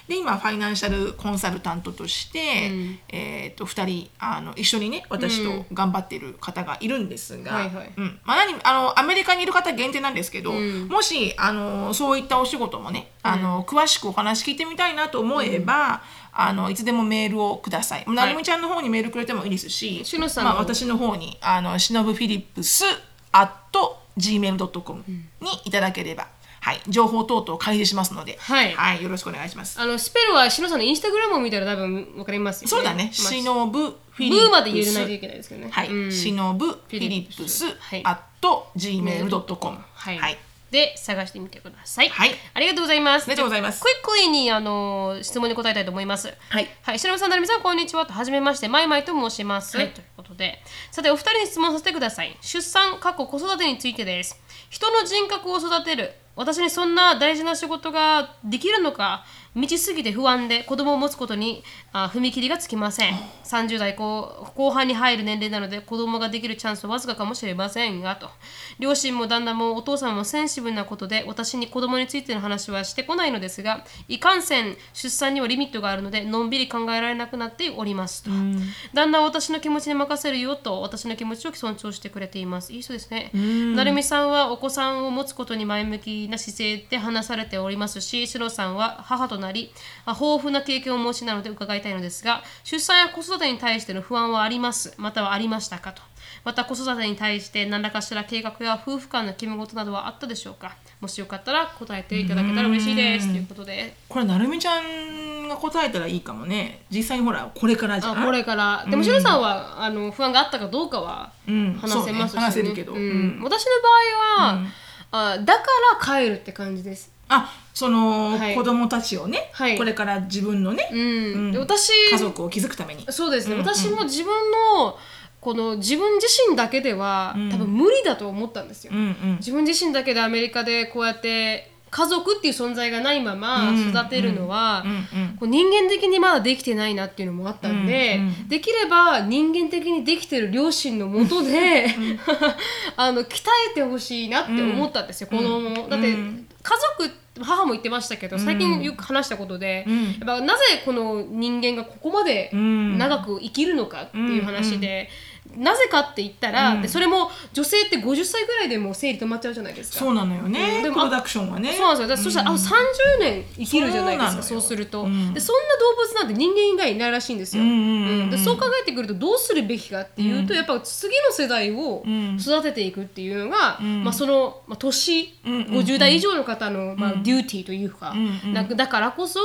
B: で今ファイナンシャルコンサルタントとして、
A: うん。
B: えー、と2人あの一緒にね私と頑張ってる方がいるんですが、
A: はいはい。
B: うん。まあ、何あのアメリカにいる方限定なんですけど、
A: うん。
B: もしあのそういったお仕事もねあの、詳しくお話聞いてみたいなと思えば、あのいつでもメールをください。なるみちゃんの方にメールくれてもいいですし、
A: しのさんの
B: まあ、私の方にあのしのぶフィリップス at gmail.com にいただければ、はい、情報等々開示しますので、
A: はい。
B: よろしくお願いします。
A: あのスペルはしのさんのインスタグラムを見たら多分わかりますよね。
B: そうだね、
A: まあ
B: しのぶフィリッ
A: ブ
B: プス。
A: ーまで入れないといけないですけどね。
B: はい、
A: うん。
B: しのぶフィリップス
A: はい。
B: at gmail.com。
A: はい、
B: はい。
A: で探してみてください、
B: はい。
A: ありがとうございます。
B: ありがとうございます。
A: クイックリにあの質問に答えたいと思います。
B: はい。
A: はい、白山さん、成美さん、こんにちは。はじめまして、まい。まいと申します。
B: はい。
A: ということで、さて、お二人に質問させてください。出産、過去、子育てについてです。人の人格を育てる。私にそんな大事な仕事ができるのか、未知すぎて不安で子供を持つことにあ踏み切りがつきません。30代後後半に入る年齢なので子供ができるチャンスはわずかかもしれませんがと。両親も旦那もお父さんもセンシブルなことで私に子供についての話はしてこないのですが、いかんせん出産にはリミットがあるのでのんびり考えられなくなっておりますと。旦那は私の気持ちに任せるよと私の気持ちを尊重してくれています。いい人ですね。なるみさんはお子さんを持つことに前向きな姿勢で話されておりますし、しろさんは母となり、あ豊富な経験をお持ちなので伺いたいのですが、出産や子育てに対しての不安はあります。またはありましたかと。また子育てに対して何らかしら計画や夫婦間の決め事などはあったでしょうか。もしよかったら答えていただけたら嬉しいです。ということで、
B: これなるみちゃんが答えたらいいかもね。実際にほらこれからじゃん。
A: あこれから、でもしろさんはあの不安があったかどうかは
B: うん。
A: 話せますし、
B: そうね。話せるけど。
A: うん。
B: うん。
A: 私の場合は、あだから帰るって感じです。
B: あその、
A: はい。
B: 子供たちをね、
A: はい。
B: これから自分のね、
A: うん。
B: うん。
A: で私
B: 家族を築くために。
A: そうですね、私も自分のこの自分自身だけでは、多分無理だと思ったんですよ。
B: うんうん。
A: 自分自身だけでアメリカでこうやって家族っていう存在がないまま育てるのは、こう人間的にまだできてないなっていうのもあったんで、できれば人間的にできてる両親のもとで、あの鍛えてほしいなって思ったんですよ、子供も。だって
B: うん
A: 家族母も言ってましたけど最近よく話したことで、
B: うん。
A: やっぱなぜこの人間がここまで
B: うん。
A: 長く生きるのかっていう話で、なぜかって言ったら、でそれも女性って50歳ぐらいでもう生理止まっちゃうじゃないですか。
B: そうなのよね、
A: うん。でも
B: プロダクションはね。
A: そうなんですよ。そしたら、あ30年生きるじゃないですか
B: そ
A: ううすると、
B: うん。
A: でそんな動物なんて人間以外いないらしいんですよ、
B: うんうんうんうん。
A: でそう考えてくるとどうするべきかっていうと、やっぱ次の世代を
B: ん。
A: 育てていくっていうのが、
B: ん。
A: まあ、その、まあ、年、
B: うんうんうん。
A: 50代以上の方の、まあ、デューティーというか、
B: んうん
A: だだからこそ、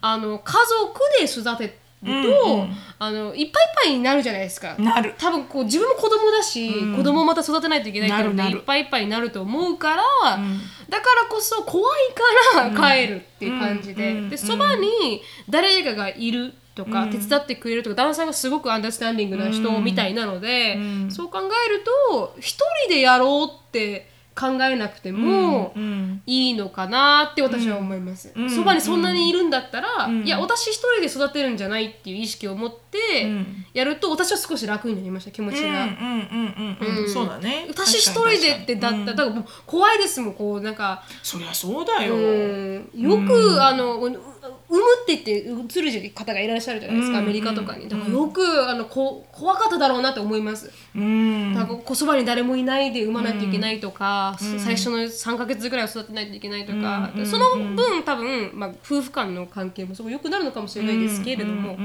A: あの家族で育てると、
B: うんうん
A: あのいっぱいいっぱいになるじゃないですか。
B: なる。
A: 多分こう自分も子供だし、子供をまた育てないといけないっていうの
B: なるなる。
A: でいっぱいいっぱいになると思うから、だからこそ怖いから帰るっていう感じで、
B: うん
A: でそばに誰かがいるとか、手伝ってくれるとか旦那さんがすごくアンダースタンディングな人みたいなので、そう考えると一人でやろうって考えなくても、
B: うん
A: いいのかなって私は思います。
B: ん
A: そば、にそんなにいるんだったら、
B: ん。
A: いや私一人で育てるんじゃないっていう意識を持って
B: ん。
A: やると私は少し楽になりました気持ちが。
B: うんうんうんうんうん。そうだね。
A: 私一人でってだったら、だからもう怖いですもんこうなんか、
B: そりゃそうだよ、
A: うん。よく、あのう産むって言って移る方がいらっしゃるじゃないですか、アメリカとかに。だからよくあのこ怖かっただろうなって思います。
B: うん。
A: だからこそばに誰もいないで産まないといけないとか、最初の3か月ぐらいは育てないといけないとか、でその分多分、まあ、夫婦間の関係もすごい良くなるのかもしれないですけれども、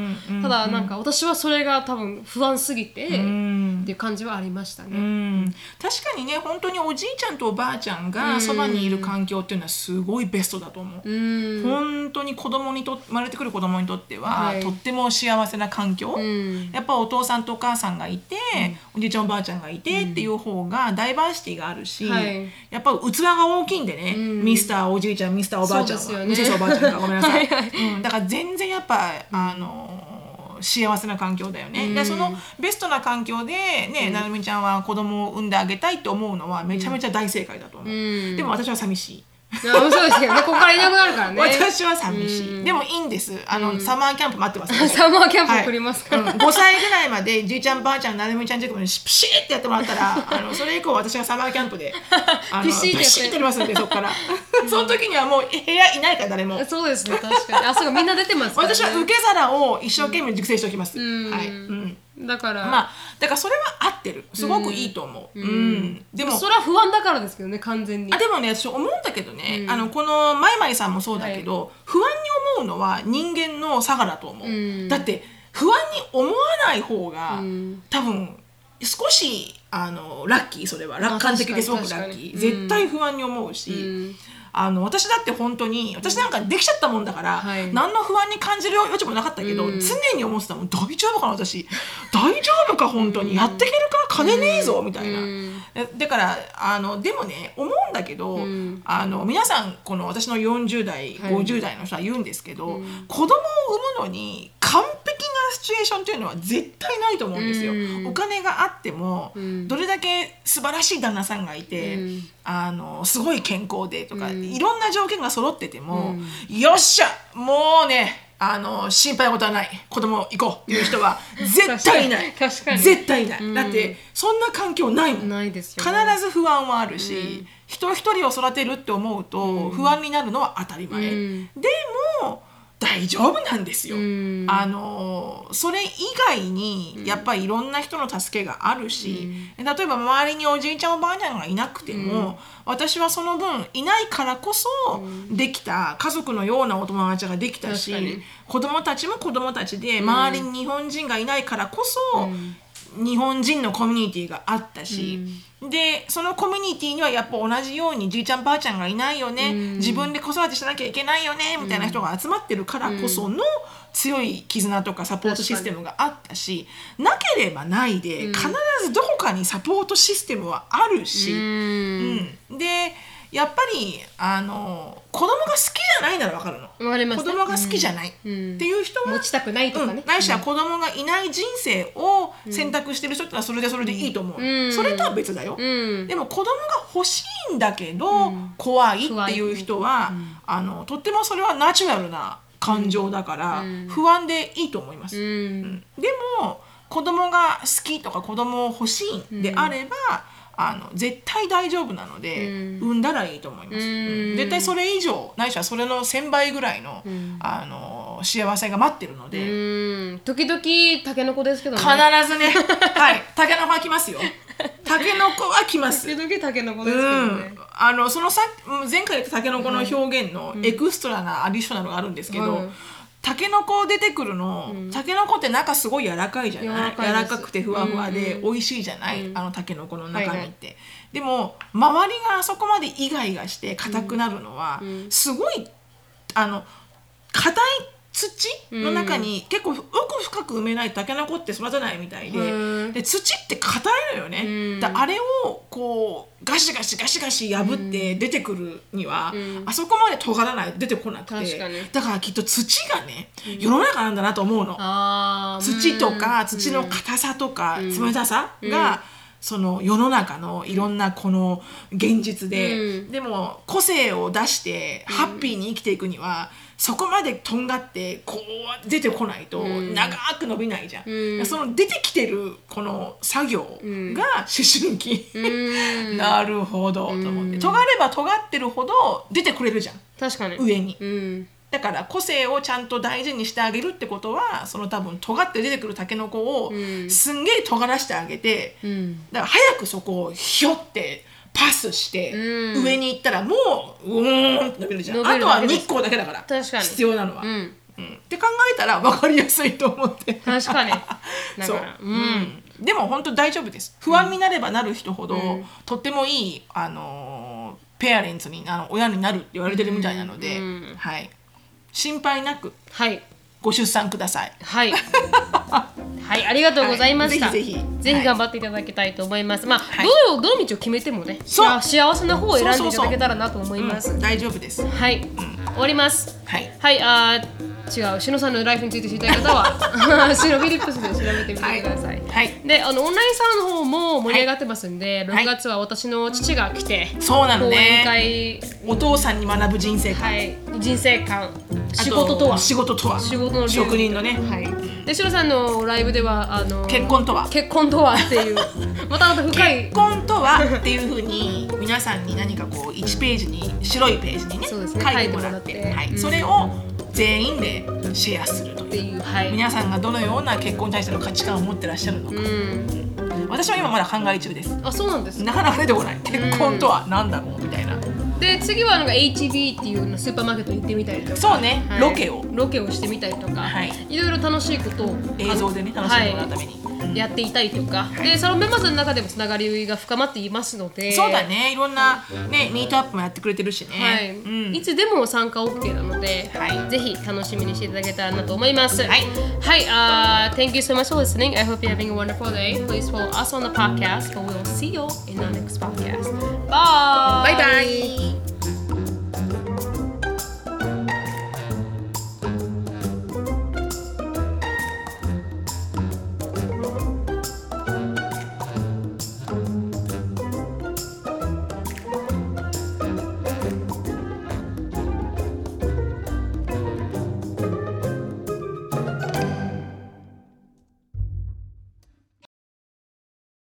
A: ただなんか私はそれが多分不安すぎて、っていう感じはありましたね。
B: うん。確かにね本当におじいちゃんとおばあちゃんがそばにいる環境っていうのはすごいベストだと思う、
A: うん。
B: 本当に子供にと生まれてくる子供にとっては、
A: はい。
B: とっても幸せな環境、
A: ん。
B: やっぱお父さんとお母さんがいて、おじいちゃんおばあちゃんがいてっていう方がダイバーシティがあるし、
A: はい。
B: やっぱ器が大きいんでね、ミスターおじいちゃんミスターおばあちゃんミセスおばあちゃんかごめんなさい。
A: はいはい。
B: うん、だから全然やっぱあの幸せな環境だよね、でそのベストな環境でね、なるみちゃんは子供を産んであげたいって思うのはめちゃめちゃ大正解だと思う、
A: ん。
B: でも私は寂しい。
A: あそうですけどね。ここからいなくなるからね。
B: 私は寂しい、でもいいんです。あの、サマーキャンプ待ってます
A: サマーキャンプ送りますから。
B: はいうん。5歳ぐらいまでじいちゃんばあちゃんなるみちゃんチェックにピシッってやってもらったら あのそれ以降私がサマーキャンプで あの
A: ピシッてやって。
B: ますんでそこから。その時にはもう部屋いないから誰も。
A: そうですね確かに。あそうかみんな出てますから、ね、
B: 私は受け皿を一生懸命熟成しておきます、はい、うん、
A: だから、
B: まあだからそれは合ってる。すごくいいと思う、うん。でも
A: それは不安だからですけどね完全に。
B: あでもね私思うんだけどね、あのこのまいまいさんもそうだけど、不安に思うのは人間の差がだと思う、
A: ん。
B: だって不安に思わない方が、多分少しあのラッキーそれは。楽観的ですごくラッキー、絶対不安に思うし、あの私だって本当に私なんかできちゃったもんだから、
A: はい。
B: 何の不安に感じる余地もなかったけど、常に思ってたもん。大丈夫かな私？大丈夫か本当に？やっていけるか？金ねえぞみたいな、えだからあのでもね思うんだけど、あの皆さんこの私の40代、
A: はい。
B: 50代の人は言うんですけど、子供を産むのに完璧なシチュエーションっていうのは絶対ないと思うんですよ。お金があっても、どれだけ素晴らしい旦那さんがいて、あのすごい健康でとか、いろんな条件が揃ってても、よっしゃもうねあの心配事はない。子供行こうっていう人は絶対いない。
A: 確かに。
B: 絶対いない、だってそんな環境ないもん。
A: ないですよ、
B: 必ず不安はあるし、人一人を育てるって思うと不安になるのは当たり前、
A: うん。
B: でも大丈夫なんですよ、
A: ん。
B: あのそれ以外にやっぱりいろんな人の助けがあるし、例えば周りにおじいちゃんおばあちゃんがいなくても、私はその分いないからこそできた家族のようなお友達ができたし、子供たちも子供たちで周りに日本人がいないからこそ、日本人のコミュニティがあったし、でそのコミュニティにはやっぱ同じようにじいちゃんばあちゃんがいないよね、自分で子育てしなきゃいけないよねみたいな人が集まってるからこその強い絆とかサポートシステムがあったしなければないで、必ずどこかにサポートシステムはあるし、
A: うん。
B: うん。でやっぱりあの子供が好きじゃないならわかるの。
A: わかります
B: 子供が好きじゃない。っていう人は、
A: 持ちたくないとかね。
B: うん、ないしは子供がいない人生を選択してる人ってのはそれでそれでいいと思う、
A: ん。
B: それとは別だよ、
A: うん。
B: でも子供が欲しいんだけど、怖いっていう人は、あのとってもそれはナチュラルな感情だから、不安でいいと思います、でも子供が好きとか子供欲しいんであれば、あの絶対大丈夫なので、産んだらいいと思います、うん。絶対それ以上ないしはそれの1,000倍ぐらいの,、あの幸せが待ってるので、
A: うん。時々タケノコですけどね。
B: 必ずね。はい。タケノコは来ますよ。タケノコは来ます。
A: 時々タケノコですけ
B: う
A: どね。
B: ん、あのそのさ前回言ったタケノコの表現のエクストラなアディショナルがあるんですけど、
A: うん
B: タケノコ出てくるの、タケノコって中すごい柔らかいじゃない？
A: 柔らかいです。
B: 柔らかくてふわふわで
A: うん
B: 美味しいじゃない、あのタケノコの中身って、
A: はいはい。
B: でも周りがあそこまでイガイガして硬くなるのは、すごいあの硬い土の中に結構奥深く埋めないとタケノコって育たないみたいで,、
A: うん。
B: で土って硬いのよね、
A: うん。
B: だあれをこうガシガシガシガシ破って出てくるには、あそこまで尖らないと出てこなくて。だからきっと土がね世の中なんだなと思うの。土とか
A: うん。
B: 土の硬さとか冷たさが、その世の中のいろんなこの現実で、
A: うん。
B: でも個性を出してハッピーに生きていくには、そこまでとんがってこう出てこないと長く伸びないじゃん、
A: うん。
B: その出てきてるこの作業が思春期、
A: うん。
B: なるほどと思って。尖れば尖ってるほど出てくれるじゃん。
A: 確かに。
B: 上に。
A: うん。
B: だから個性をちゃんと大事にしてあげるってことはその多分尖って出てくるタケノコを
A: ん。
B: すんげえ尖らしてあげて、
A: うん。
B: だから早くそこをひょってパスして、
A: うん。
B: 上に行ったらもううーんって伸びるじゃん。あとは日光だけだから。
A: 確かに。
B: 必要なのは、
A: うん。
B: うん。って考えたら分かりやすいと思って。
A: 確かに。だ
B: そう。
A: から、う
B: うん。ん、でも本当大丈夫です。不安になればなる人ほど、とってもいいあのーペアレンツにあの親になるって言われてるみたいなので、
A: うん。
B: はい。心配なく
A: はい。
B: ご出産ください。
A: はい。はい、ありがとうございました。
B: はいぜひぜひ
A: ぜひ頑張っていただきたいと思います。まあ、
B: はい
A: どうどの道を決めてもね、
B: そう
A: 幸せな方を選んでいただけたらなと思います。
B: うん大丈夫です。
A: はい、終わります。
B: はい。
A: はい、あー違う、しのさんのライフについて知りたい方は、しのフィリップスで調べてみてください。
B: はい。
A: で、あのオンラインサロンの方も盛り上がってますんで、
B: はい
A: 6月は私の父が来て、
B: そうなのね。
A: 会、
B: お父さんに学ぶ人生観。
A: はい、人生観、
B: あ
A: 仕事とは。
B: 仕事とは。
A: 仕事の流
B: 職人のね。
A: はい。で、しのさんのライブでは、あの
B: 結婚とは。
A: 結婚とはっていう、またまた深い
B: 結。婚とはっていうふうに皆さんに何かこう1ページに白いページにね
A: ね
B: 書いてもらって
A: 書いてもらって
B: はい
A: うん
B: それを全員でシェアするという
A: っていう、はい。
B: 皆さんがどのような結婚に対しての価値観を持ってらっしゃるのか、
A: うん。
B: 私は今まだ考え中です。
A: あ、そうなんです。
B: なかなか出てこない。結婚とは何だろうみたいな。
A: で、次はなんか HB っていうのスーパーマーケットに行ってみたりとか。
B: そうね。
A: はい。
B: ロケを。
A: ロケをしてみたりとか、
B: はい。
A: いろいろ楽しいことを。
B: 映像でね楽しんでもらうために、
A: はいやっていたりとか、でそのメンバーズの中でもつながりが深まっていますので
B: そうだねいろんなねミートアップもやってくれてるしね、
A: はい
B: うん
A: いつでも参加 OK なので、
B: はい
A: ぜひ楽しみにしていただけたらなと思います。
B: はい
A: はい、uh, thank you so much for listening. I hope you're having a wonderful day. Please follow us on the podcast, but we'll see you in the next podcast. Bye!
B: バイバイ